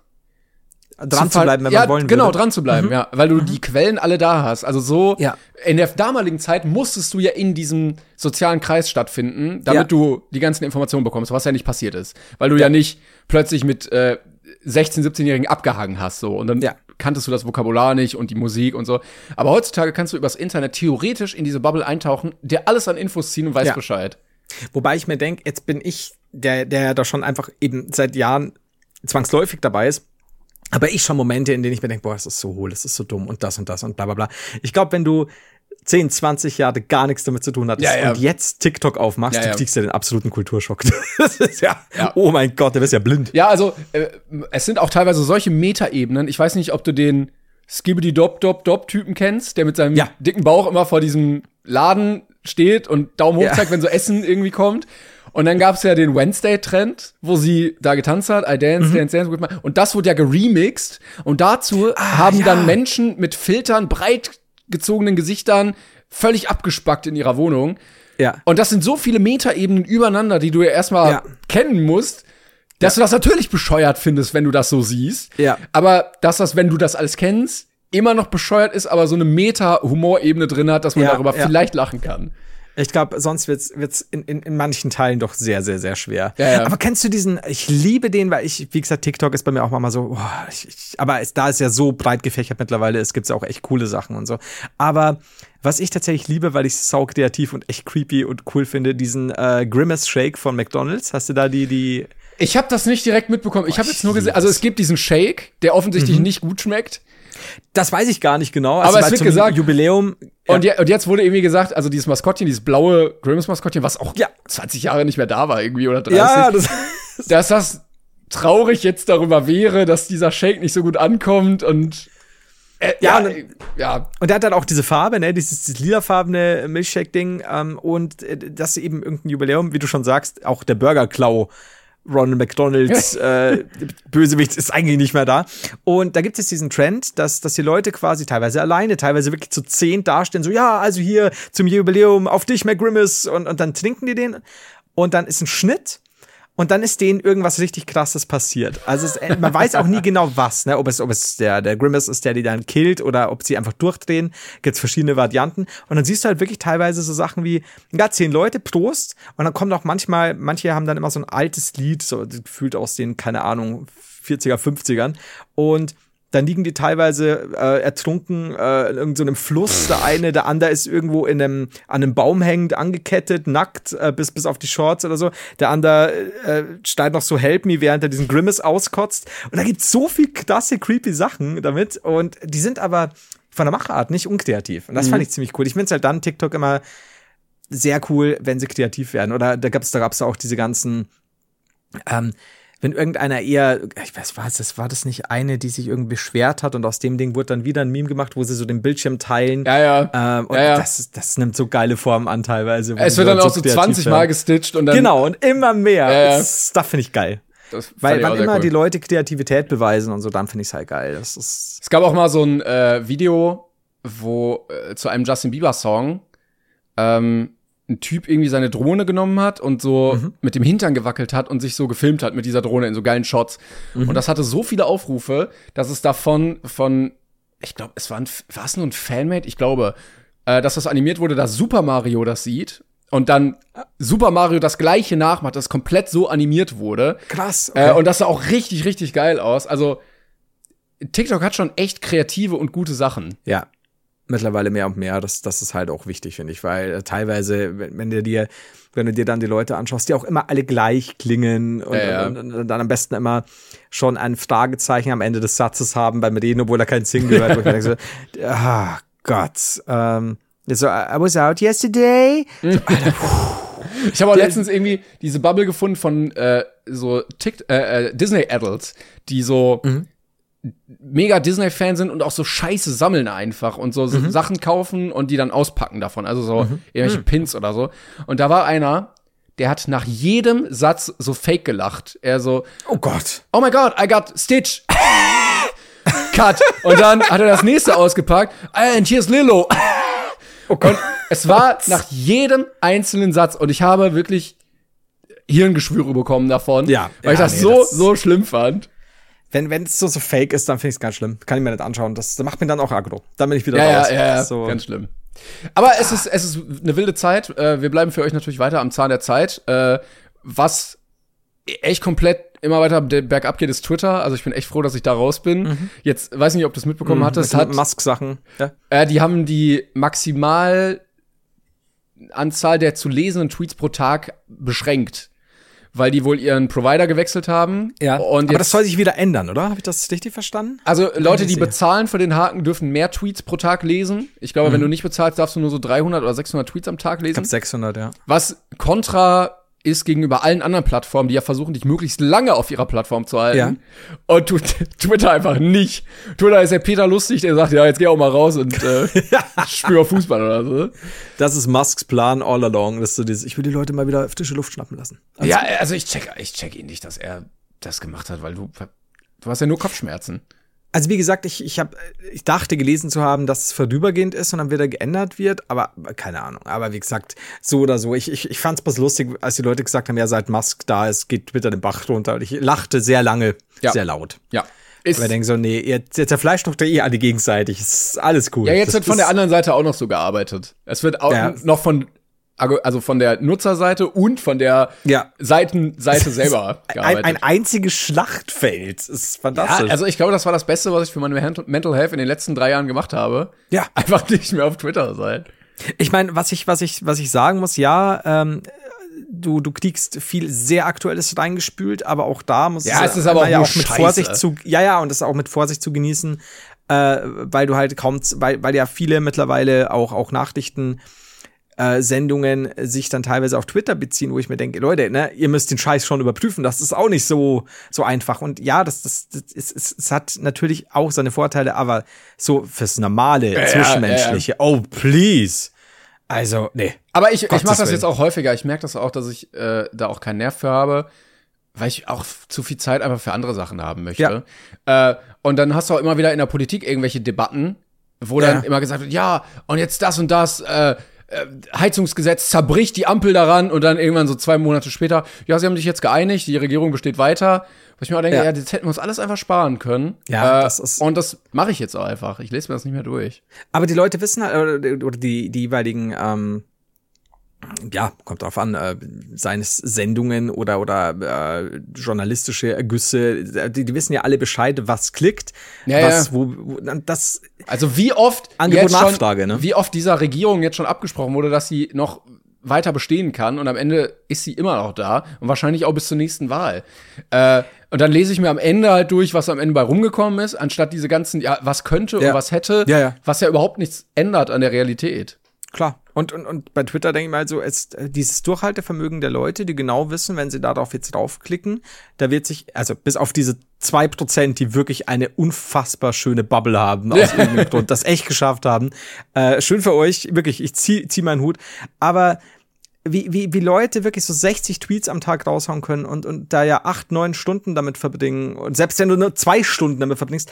dran zu bleiben, wenn ja, man wollen genau, würde. dran zu bleiben, ja, weil du die Quellen alle da hast. Also so Ja. in der damaligen Zeit musstest du ja in diesem sozialen Kreis stattfinden, damit Ja. du die ganzen Informationen bekommst, was ja nicht passiert ist, weil du ja, nicht plötzlich mit äh, 16, 17-Jährigen abgehangen hast so und dann Ja. kanntest du das Vokabular nicht und die Musik und so. Aber heutzutage kannst du übers Internet theoretisch in diese Bubble eintauchen, dir alles an Infos ziehen und weißt Ja. Bescheid. Wobei ich mir denke, jetzt bin ich, der, der da schon einfach eben seit Jahren zwangsläufig dabei ist. Aber ich schon Momente, in denen ich mir denke, boah, das ist so hohl, das ist so dumm und das und das und bla bla bla. Ich glaube, wenn du 10, 20 Jahre gar nichts damit zu tun hattest Ja, ja. und jetzt TikTok aufmachst, Ja, du kriegst ja den absoluten Kulturschock. <laughs> Das ist ja, oh mein Gott, der ist ja blind. Ja, also äh, es sind auch teilweise solche Metaebenen. Ich weiß nicht, ob du den Skibidi Dop Dop Dop Typen kennst, der mit seinem dicken Bauch immer vor diesem Laden steht und Daumen hoch zeigt, wenn so Essen irgendwie kommt. Und dann gab's ja den Wednesday-Trend, wo sie da getanzt hat, I dance, Mhm. dance, dance with my. Und das wurde ja geremixed. Und dazu haben Ah, ja. dann Menschen mit Filtern, breit gezogenen Gesichtern, völlig abgespackt in ihrer Wohnung. Ja. Und das sind so viele Metaebenen übereinander, die du ja erstmal Ja. kennen musst, dass du das natürlich bescheuert findest, wenn du das so siehst. Ja. Aber dass das, wenn du das alles kennst, immer noch bescheuert ist, aber so eine Meta-Humorebene drin hat, dass man Ja, darüber ja. vielleicht lachen kann. Ich glaube, sonst wird's wird's in, in, in manchen Teilen doch sehr, sehr, sehr schwer. Ja, ja. Aber kennst du diesen, ich liebe den, weil ich, wie gesagt, TikTok ist bei mir auch mal so, boah, ich, ich, aber es, da ist ja so breit gefächert mittlerweile, es gibt auch echt coole Sachen und so. Aber was ich tatsächlich liebe, weil ich es sau kreativ und echt creepy und cool finde, diesen äh, Grimace Shake von McDonalds. Hast du da die, die, Ich habe das nicht direkt mitbekommen. Ich habe jetzt nur gesehen, also es. es gibt diesen Shake, der offensichtlich Mhm. nicht gut schmeckt. Das weiß ich gar nicht genau. Aber es wird gesagt- Jubiläum. Und, je, und jetzt wurde irgendwie gesagt, also dieses Maskottchen, dieses blaue Grimace-Maskottchen, was auch Ja. 20 Jahre nicht mehr da war irgendwie oder 30, ja, das, <laughs> dass das traurig jetzt darüber wäre, dass dieser Shake nicht so gut ankommt und äh, Ja, ja, und- ja, Und der hat dann auch diese Farbe, ne, dieses, dieses lilafarbene Milchshake-Ding. Ähm, und äh, das ist eben irgendein Jubiläum, wie du schon sagst, auch der Burger-Klau. Ronald McDonalds <laughs> äh, Bösewicht ist eigentlich nicht mehr da. Und da gibt es jetzt diesen Trend, dass, dass die Leute quasi teilweise alleine, teilweise wirklich zu zehn dastehen, so, ja, also hier zum Jubiläum auf dich, McGrimace, und, und dann trinken die den. Und dann ist ein Schnitt. Und dann ist denen irgendwas richtig krasses passiert. Also es, äh, man weiß auch nie genau was, ne? Ob es, ob es der, der Grimace ist, der die dann killt oder ob sie einfach durchdrehen. Gibt's verschiedene Varianten. Und dann siehst du halt wirklich teilweise so Sachen wie, ja, zehn Leute, Prost. Und dann kommt auch manchmal, manche haben dann immer so ein altes Lied, so gefühlt aus den, keine Ahnung, 40er, 50ern. Und dann liegen die teilweise äh, ertrunken äh, in irgendeinem so Fluss. Der eine, der andere ist irgendwo in einem, an einem Baum hängend, angekettet, nackt, äh, bis, bis auf die Shorts oder so. Der andere äh, steigt noch so Help Me, während er diesen Grimace auskotzt. Und da gibt's so viel klasse, creepy Sachen damit. Und die sind aber von der Machart nicht unkreativ. Und das Mhm. fand ich ziemlich cool. Ich find's halt dann TikTok immer sehr cool, wenn sie kreativ werden. Oder da gab's da gab's auch diese ganzen ähm, wenn irgendeiner eher, ich weiß was, das war das nicht eine, die sich irgendwie beschwert hat und aus dem Ding wurde dann wieder ein Meme gemacht, wo sie so den Bildschirm teilen. Ja, ja. Ähm, und Ja, ja. Das, das nimmt so geile Formen an teilweise. es wird dann auch so kreativ 20 werden. Mal gestitcht und dann. Genau, und immer mehr. Ja, ja. Das, das finde ich geil. Das Weil wann immer cool. die Leute Kreativität beweisen und so, dann finde ich es halt geil. Das ist. Es gab auch mal so ein äh, Video, wo äh, zu einem Justin Bieber Song ähm, ein Typ irgendwie seine Drohne genommen hat und so Mhm. mit dem Hintern gewackelt hat und sich so gefilmt hat mit dieser Drohne in so geilen Shots. Mhm. Und das hatte so viele Aufrufe, dass es davon von, ich glaube, es war ein, war es nur ein Fanmade? Ich glaube, äh, dass das animiert wurde, dass Super Mario das sieht und dann Super Mario das gleiche nachmacht, das komplett so animiert wurde. Krass. Äh, und das sah auch richtig, richtig geil aus. Also TikTok hat schon echt kreative und gute Sachen. Ja. Mittlerweile mehr und mehr. Das, das ist halt auch wichtig, finde ich, weil äh, teilweise, wenn, wenn du dir, wenn du dir dann die Leute anschaust, die auch immer alle gleich klingen und, Ja, ja. und, und, und dann am besten immer schon ein Fragezeichen am Ende des Satzes haben beim Reden, obwohl da kein Sing gehört. wo ich denke so, <laughs> ah Gott. Ähm, so, I was out yesterday. <laughs> Ich habe auch letztens irgendwie diese Bubble gefunden von äh, so Tick äh, äh, Disney Adults, die so mega Disney-Fan sind und auch so Scheiße sammeln einfach und so Mhm. Sachen kaufen und die dann auspacken davon. Also so irgendwelche Pins oder so. Und da war einer, der hat nach jedem Satz so fake gelacht. Er so, Oh Gott. oh my god, I got Stitch. <laughs> Cut. Und dann hat er das nächste ausgepackt. And here's Lilo. <laughs> Oh Gott. Und es war nach jedem einzelnen Satz und ich habe wirklich Hirngeschwüre bekommen davon, Ja, weil ich ja, das nee, so das- so schlimm fand. Wenn wenn es so, so fake ist, dann finde ich es ganz schlimm. Kann ich mir nicht anschauen. Das, das macht mir dann auch aggro. Dann bin ich wieder Ja, raus. ja, ja, So. ganz schlimm. Aber es ist es ist eine wilde Zeit. Äh, Wir bleiben für euch natürlich weiter am Zahn der Zeit. Äh, Was echt komplett immer weiter bergab geht, ist Twitter. Also ich bin echt froh, dass ich da raus bin. Jetzt weiß nicht, ob du es mitbekommen hattest. Mit Hat, Musk-Sachen. Ja. Äh, die haben die Maximalanzahl der zu lesenden Tweets pro Tag beschränkt. Weil die wohl ihren Provider gewechselt haben. Und Aber das soll sich wieder ändern, oder? Habe ich das richtig verstanden? also Leute, die bezahlen für den Haken, dürfen mehr Tweets pro Tag lesen. Ich glaube, wenn du nicht bezahlst, darfst du nur so 300 oder 600 Tweets am Tag Ich lesen. glaube 600, ja. Was kontra ist gegenüber allen anderen Plattformen, die ja versuchen, dich möglichst lange auf ihrer Plattform zu halten. Ja. Und tu- <laughs> Twitter einfach nicht. Twitter ist der Peter Lustig, der sagt, ja, jetzt geh auch mal raus und äh, <laughs> spür Fußball oder so. Das ist Musks Plan all along. Das ist so dieses, ich will die Leute mal wieder frische Luft schnappen lassen. Ja, also ich check, ich check ihn nicht, dass er das gemacht hat, weil du, du hast ja nur Kopfschmerzen. Also wie gesagt, ich, ich, hab, ich dachte gelesen zu haben, dass es vorübergehend ist und dann wieder geändert wird, aber keine Ahnung. Aber wie gesagt, so oder so. Ich, ich, ich fand es bloß lustig, als die Leute gesagt haben, ja, seit Musk da ist, geht Twitter den Bach runter. Und ich lachte sehr lange, Ja. sehr laut. Ja. Ist, Weil ich denke so, nee, ihr, ihr zerfleischt doch eh alle gegenseitig. Ist alles cool. ja, jetzt Das wird von der anderen Seite auch noch so gearbeitet. Es wird auch Ja. noch von, also von der Nutzerseite und von der Ja. Seitenseite selber ein, gearbeitet. ein einziges Schlachtfeld. Das ist Ja, fantastisch. also ich glaube, das war das Beste, was ich für meine Men- Mental Health in den letzten drei Jahren gemacht habe. Ja. Einfach nicht mehr auf Twitter sein. Ich meine, was ich, was ich, was ich sagen muss, ja, ähm, du, du kriegst viel sehr Aktuelles reingespült, aber auch da muss Ja, es ist aber auch ja auch mit Scheiße. Vorsicht zu, ja, ja, und das auch mit Vorsicht zu genießen, äh, weil du halt kaum, weil, weil ja viele mittlerweile auch, auch Nachrichten, äh, Sendungen sich dann teilweise auf Twitter beziehen, wo ich mir denke, Leute, ne, ihr müsst den Scheiß schon überprüfen. Das ist auch nicht so so einfach. Und ja, das das, das ist, es, es hat natürlich auch seine Vorteile, aber so fürs normale ja, zwischenmenschliche. Oh please, also nee. Aber ich, ich mache das Willen. jetzt auch häufiger. Ich merke das auch, dass ich äh, da auch keinen Nerv für habe, weil ich auch zu viel Zeit einfach für andere Sachen haben möchte. Äh, und dann hast du auch immer wieder in der Politik irgendwelche Debatten, wo dann Ja. immer gesagt wird, ja, und jetzt das und das, äh, äh, Heizungsgesetz zerbricht die Ampel daran und dann irgendwann so zwei Monate später, ja, sie haben sich jetzt geeinigt, die Regierung besteht weiter. Wo ich mir auch denke, ja, Ja. das hätten wir uns alles einfach sparen können. Ja, äh, das ist- Und das mache ich jetzt auch einfach. Ich lese mir das nicht mehr durch. Aber die Leute wissen halt, oder, oder die, die jeweiligen ähm, ja, kommt drauf an, äh, seines Sendungen oder oder äh, journalistische Ergüsse, die, die wissen ja alle Bescheid, was klickt, Ja, was ja. wo, wo das Also wie oft Angebot, jetzt schon, Nachfrage, ne? wie oft dieser Regierung jetzt schon abgesprochen wurde, dass sie noch weiter bestehen kann und am Ende ist sie immer noch da und wahrscheinlich auch bis zur nächsten Wahl. Äh, und dann lese ich mir am Ende halt durch, was am Ende bei rumgekommen ist, anstatt diese ganzen, ja, was könnte Ja. und was hätte, Ja, ja. was ja überhaupt nichts ändert an der Realität. Klar. Und, und, und bei Twitter denke ich mal so, es, äh, dieses Durchhaltevermögen der Leute, die genau wissen, wenn sie darauf jetzt draufklicken, da wird sich, also bis auf diese zwei Prozent, die wirklich eine unfassbar schöne Bubble haben, aus <laughs> irgendeinem Grund, das echt geschafft haben. Äh, schön für euch, wirklich, ich zieh, zieh meinen Hut. Aber wie, wie, wie Leute wirklich so 60 Tweets am Tag raushauen können und, und da ja acht, neun Stunden damit verbringen und selbst wenn du nur zwei Stunden damit verbringst,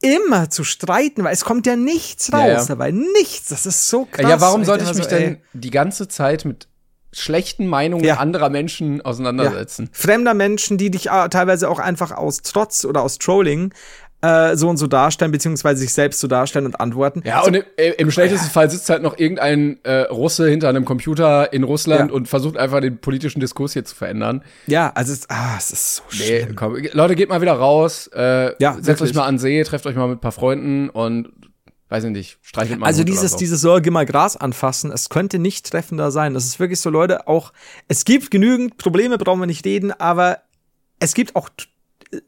immer zu streiten, weil es kommt ja nichts raus Ja, ja. dabei. Nichts. Das ist so krass. ja, warum Ich sollte ich denke mich so, ey, denn die ganze Zeit mit schlechten Meinungen Ja. anderer Menschen auseinandersetzen? Fremder Menschen, die dich äh, teilweise auch einfach aus Trotz oder aus Trolling äh, so und so darstellen, beziehungsweise sich selbst so darstellen und antworten. Ja, und im, im schlechtesten Fall sitzt halt noch irgendein äh, Russe hinter einem Computer in Russland Ja. und versucht einfach den politischen Diskurs hier zu verändern. Ja, also es, ah, es ist so Nee, schlimm. komm, Leute, geht mal wieder raus, äh, Ja, setzt wirklich. euch mal an See, trefft euch mal mit ein paar Freunden und weiß ich nicht, streichelt mal Also dieses, so. dieses soll mal Gras anfassen, es könnte nicht treffender sein. Das ist wirklich so, Leute, auch, es gibt genügend Probleme, brauchen wir nicht reden, aber es gibt auch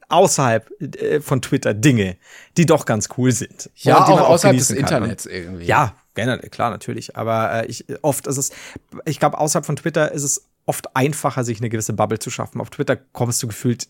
außerhalb äh, von Twitter Dinge, die doch ganz cool sind. ja, auch außerhalb des kann. Internets irgendwie. Ja, generell, klar, natürlich. Aber äh, ich, oft ist es, ich glaube, außerhalb von Twitter ist es oft einfacher, sich eine gewisse Bubble zu schaffen. Auf Twitter kommst du gefühlt,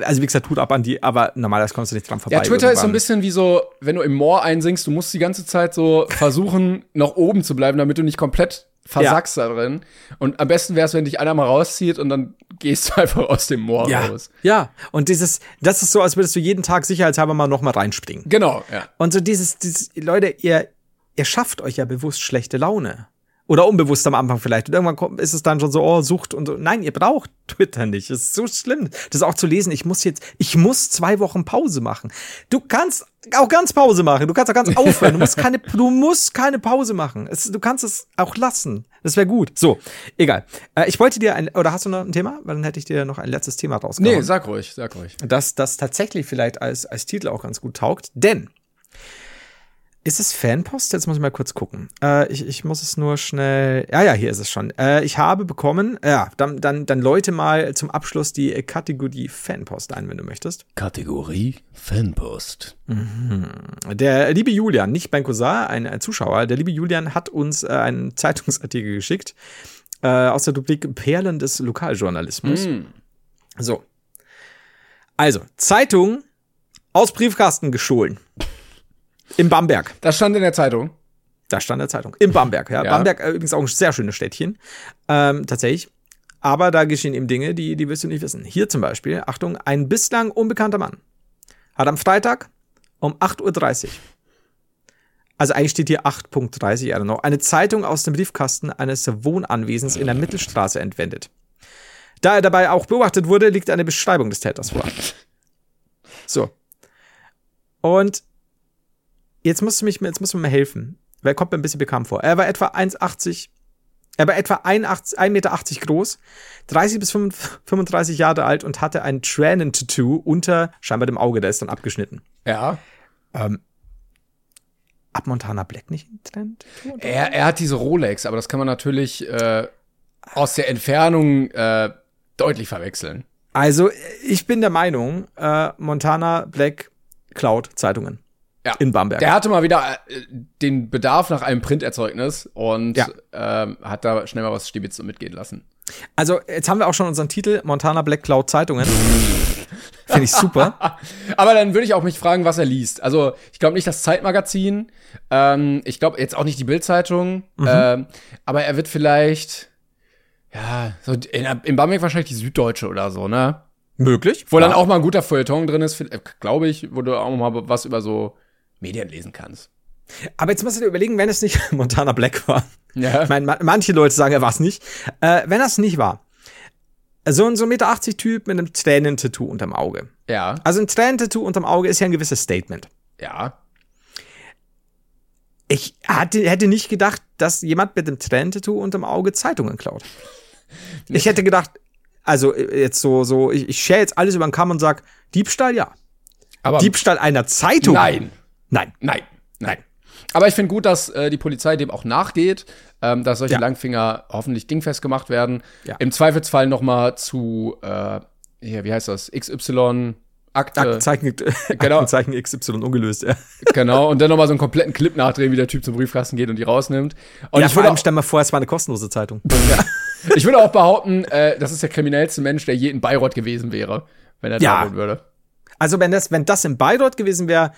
also wie gesagt, tut ab an die, aber normalerweise kommst du nicht dran vorbei. Ja, Twitter ist so ein irgendwann. bisschen wie so, wenn du im Moor einsinkst, du musst die ganze Zeit so <laughs> versuchen, noch oben zu bleiben, damit du nicht komplett versackst da drin. Und am besten wäre es, wenn dich einer mal rauszieht und dann gehst du einfach aus dem Moor Ja, raus. ja. Und dieses, das ist so, als würdest du jeden Tag sicherheitshalber mal noch mal reinspringen. Genau, ja. Und so dieses, dieses Leute, ihr, ihr schafft euch ja bewusst schlechte Laune. Oder unbewusst am Anfang vielleicht. Und irgendwann kommt, ist es dann schon so, oh, Sucht und so. Nein, ihr braucht <laughs> Twitter nicht. Das ist so schlimm. Das auch zu lesen. Ich muss jetzt, ich muss zwei Wochen Pause machen. Du kannst auch ganz Pause machen. Du kannst auch ganz aufhören. Du musst <laughs> keine, du musst keine Pause machen. Es, du kannst es auch lassen. Das wäre gut. So, egal. Äh, ich wollte dir ein, oder hast du noch ein Thema? Weil dann hätte ich dir noch ein letztes Thema rausgehauen Nee, sag ruhig, sag ruhig. dass das tatsächlich vielleicht als, als Titel auch ganz gut taugt. Denn ist es Fanpost? Jetzt muss ich mal kurz gucken. Äh, ich, ich muss es nur schnell. Ja, ja, hier ist es schon. Äh, ich habe bekommen, ja, dann, dann, dann läute mal zum Abschluss die Kategorie Fanpost ein, wenn du möchtest. Kategorie Fanpost. Der liebe Julian, nicht Ben Cousin, ein, ein Zuschauer, der liebe Julian hat uns äh, einen <laughs> Zeitungsartikel geschickt äh, aus der Rubrik Perlen des Lokaljournalismus. So. Also, Zeitung aus Briefkasten gestohlen. Im Bamberg. Das stand in der Zeitung. Da stand der Zeitung. Im Bamberg, ja. <laughs> Ja. Bamberg äh, übrigens auch ein sehr schönes Städtchen. Ähm, tatsächlich. Aber da geschehen eben Dinge, die, die wirst du nicht wissen. Hier zum Beispiel, Achtung, ein bislang unbekannter Mann hat am Freitag um 8.30 Uhr, also eigentlich steht hier 8.30 I don't know, eine Zeitung aus dem Briefkasten eines Wohnanwesens in der Mittelstraße entwendet. Da er dabei auch beobachtet wurde, liegt eine Beschreibung des Täters vor. So. Und jetzt musst du mich, jetzt musst du mir helfen. Wer kommt mir ein bisschen bekannt vor? Er war etwa 1,80, er war etwa 1,80 1,80 Meter groß, 30 bis 35 Jahre alt und hatte ein Tränentattoo unter scheinbar dem Auge, der ist dann abgeschnitten. Ja. Ab Montana Black nicht ein Tränentattoo? Er, er hat diese Rolex, aber das kann man natürlich äh, aus der Entfernung äh, deutlich verwechseln. Also, ich bin der Meinung, äh, Montana Black klaut Zeitungen. Ja. In Bamberg. Der hatte mal wieder äh, den Bedarf nach einem Printerzeugnis und Ja. ähm, hat da schnell mal was Stibitz mitgehen lassen. Also, jetzt haben wir auch schon unseren Titel, Montana Black klaut Zeitungen. <laughs> Finde ich super. <laughs> Aber dann würde ich auch mich fragen, was er liest. Also, ich glaube nicht das Zeitmagazin. Ähm, ich glaube jetzt auch nicht die Bildzeitung. Ähm, aber er wird vielleicht, ja, so in, in Bamberg wahrscheinlich die Süddeutsche oder so, ne? Möglich. Wo dann Ja. auch mal ein guter Feuilleton drin ist, glaube ich, wo du auch mal was über so Medien lesen kannst. Aber jetzt musst du dir überlegen, wenn es nicht <laughs> Montana Black war. Ja. Ich meine, ma manche Leute sagen, er war es nicht. Äh, wenn das nicht war, so ein so ein Meter 80 Typ mit einem Tränentattoo unterm Auge. Ja, Also ein Tränentattoo unterm Auge ist ja ein gewisses Statement. ja. Ich hatte, hätte nicht gedacht, dass jemand mit dem Tränentattoo unterm Auge Zeitungen klaut. <laughs> Ich hätte gedacht, also äh, jetzt so, so, ich, ich share jetzt alles über den Kamm und sag, Diebstahl, ja. Aber Diebstahl einer Zeitung? nein, Nein. nein, nein. Aber ich finde gut, dass äh, die Polizei dem auch nachgeht, ähm, dass solche Ja. Langfinger hoffentlich dingfest gemacht werden. Ja. Im Zweifelsfall noch mal zu, äh, hier, wie heißt das, XY Akte, Aktenzeichen, <laughs> Genau. Aktenzeichen XY ungelöst, ja. genau, und dann noch mal so einen kompletten Clip nachdrehen, wie der Typ zum Briefkasten geht und die rausnimmt. Und ja, ich vor würde allem stell mal vor, es war eine kostenlose Zeitung. <laughs> ja. ich würde auch behaupten, äh, das ist der kriminellste Mensch, der je in Bayreuth gewesen wäre, wenn er Ja. da wohnen würde. Also wenn das, wenn das in Bayreuth gewesen wäre,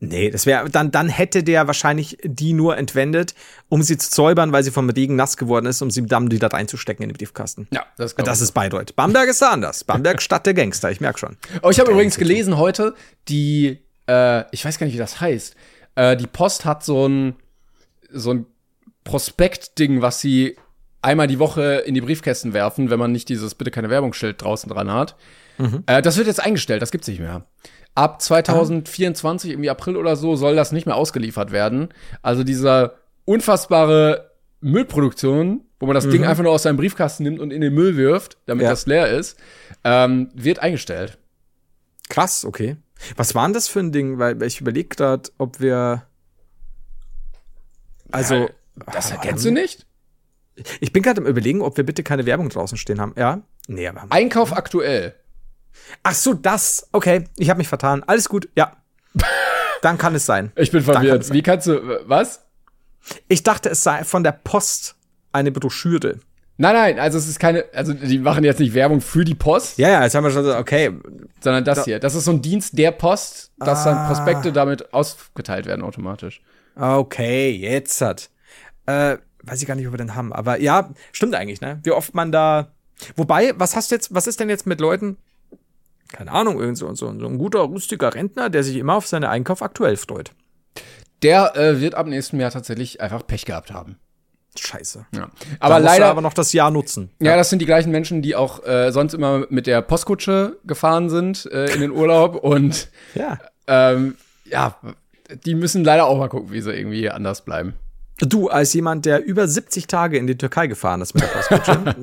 nee, das wäre, dann, dann hätte der wahrscheinlich die nur entwendet, um sie zu säubern, weil sie vom Regen nass geworden ist, um sie dann wieder reinzustecken in den Briefkasten. Ja, das, Das ist Bayreuth. Bamberg ist da anders. Bamberg <laughs> Stadt der Gangster, ich merk schon. Oh, ich habe übrigens gelesen heute, die, äh, ich weiß gar nicht, wie das heißt. Äh, die Post hat so ein, so ein Prospekt-Ding, was sie einmal die Woche in die Briefkästen werfen, wenn man nicht dieses bitte keine Werbungsschild draußen dran hat. Äh, das wird jetzt eingestellt, das gibt's nicht mehr. Ab 2024, irgendwie April oder so, soll das nicht mehr ausgeliefert werden. Also dieser unfassbare Müllproduktion, wo man das Ding einfach nur aus seinem Briefkasten nimmt und in den Müll wirft, damit Ja. das leer ist, ähm, wird eingestellt. Krass, okay. Was war denn das für ein Ding? Weil ich überlege gerade, ob wir. Also. Das Ah, erkennst du nicht? Ich bin gerade am überlegen, ob wir bitte keine Werbung draußen stehen haben. Ja? Nee, aber. Einkauf aktuell. Ach so, das. Okay, ich habe mich vertan. Alles gut, ja. Dann kann es sein. Ich bin kann verwirrt. es Wie kannst du, was? Ich dachte, es sei von der Post eine Broschüre. Nein, nein, also es ist keine, also die machen jetzt nicht Werbung für die Post, Ja, ja, jetzt haben wir schon so, okay. sondern das hier. Das ist so ein Dienst der Post, dass Ah. dann Prospekte damit ausgeteilt werden automatisch. Okay, jetzt hat. Äh, weiß ich gar nicht, ob wir den haben. Aber ja, stimmt eigentlich, ne? Wie oft man da. Wobei, was hast du jetzt, was ist denn jetzt mit Leuten? Keine Ahnung, irgend so, so, so ein guter, rustiger Rentner, der sich immer auf seine Einkauf aktuell freut. Der äh, wird ab nächstem Jahr tatsächlich einfach Pech gehabt haben. Scheiße. Ja. Aber leider, aber noch das Jahr nutzen. ja, das sind die gleichen Menschen, die auch äh, sonst immer mit der Postkutsche gefahren sind äh, in den Urlaub <laughs> und Ja. ähm, ja, die müssen leider auch mal gucken, wie sie irgendwie anders bleiben. Du, als jemand, der über 70 Tage in die Türkei gefahren ist mit der Postkutsche, <laughs>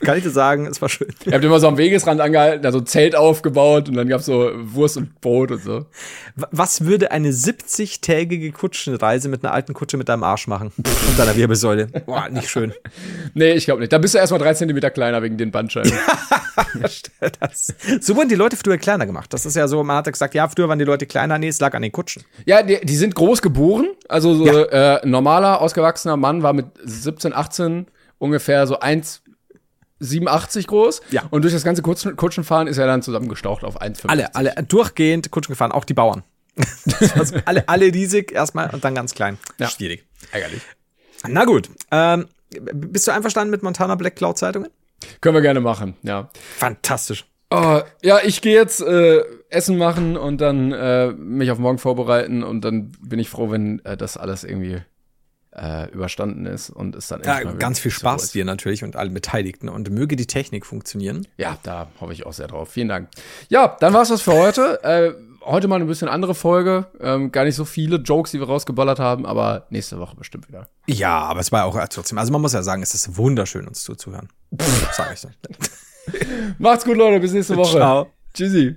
<laughs> kann ich dir sagen, es war schön. Ihr habt immer so am Wegesrand angehalten, da so ein Zelt aufgebaut und dann gab's so Wurst und Brot und so. Was würde eine 70-tägige Kutschenreise mit einer alten Kutsche mit deinem Arsch machen? Und deiner Wirbelsäule. Boah, nicht schön. <laughs> Nee, ich glaube nicht. Da bist du erstmal drei Zentimeter kleiner wegen den Bandscheiben. Das, so wurden die Leute früher kleiner gemacht. Das ist ja so, man hat ja gesagt, ja, früher waren die Leute kleiner, nee, es lag an den Kutschen. ja, die, die sind groß geboren. Also so Ja. äh, normaler, ausgewachsener Mann war mit 17, 18 ungefähr so 1,87 groß. Ja. Und durch das ganze Kutschen, Kutschenfahren ist er dann zusammengestaucht auf 1,50. Alle, alle, durchgehend Kutschen gefahren, auch die Bauern. <laughs> Das war so, alle, alle riesig erstmal und dann ganz klein. Ja. Schwierig. Ärgerlich. Na gut. Ähm, bist du einverstanden mit Montana Black Cloud Zeitungen? Können wir gerne machen, ja. Fantastisch. Oh, ja, ich gehe jetzt äh, Essen machen und dann äh, mich auf morgen vorbereiten und dann bin ich froh, wenn äh, das alles irgendwie äh, überstanden ist und es dann Ja, ganz viel Spaß ist. dir natürlich und allen Beteiligten und möge die Technik funktionieren. Ja, da hoffe ich auch sehr drauf. Vielen Dank. Ja, dann war's das für heute. äh, heute mal ein bisschen andere Folge. Ähm, gar nicht so viele Jokes, die wir rausgeballert haben, aber nächste Woche bestimmt wieder. Ja, aber es war auch trotzdem. Also man muss ja sagen, es ist wunderschön, uns zuzuhören. <laughs> Sag ich so. Macht's gut, Leute. Bis nächste <laughs> Woche. Ciao. Tschüssi.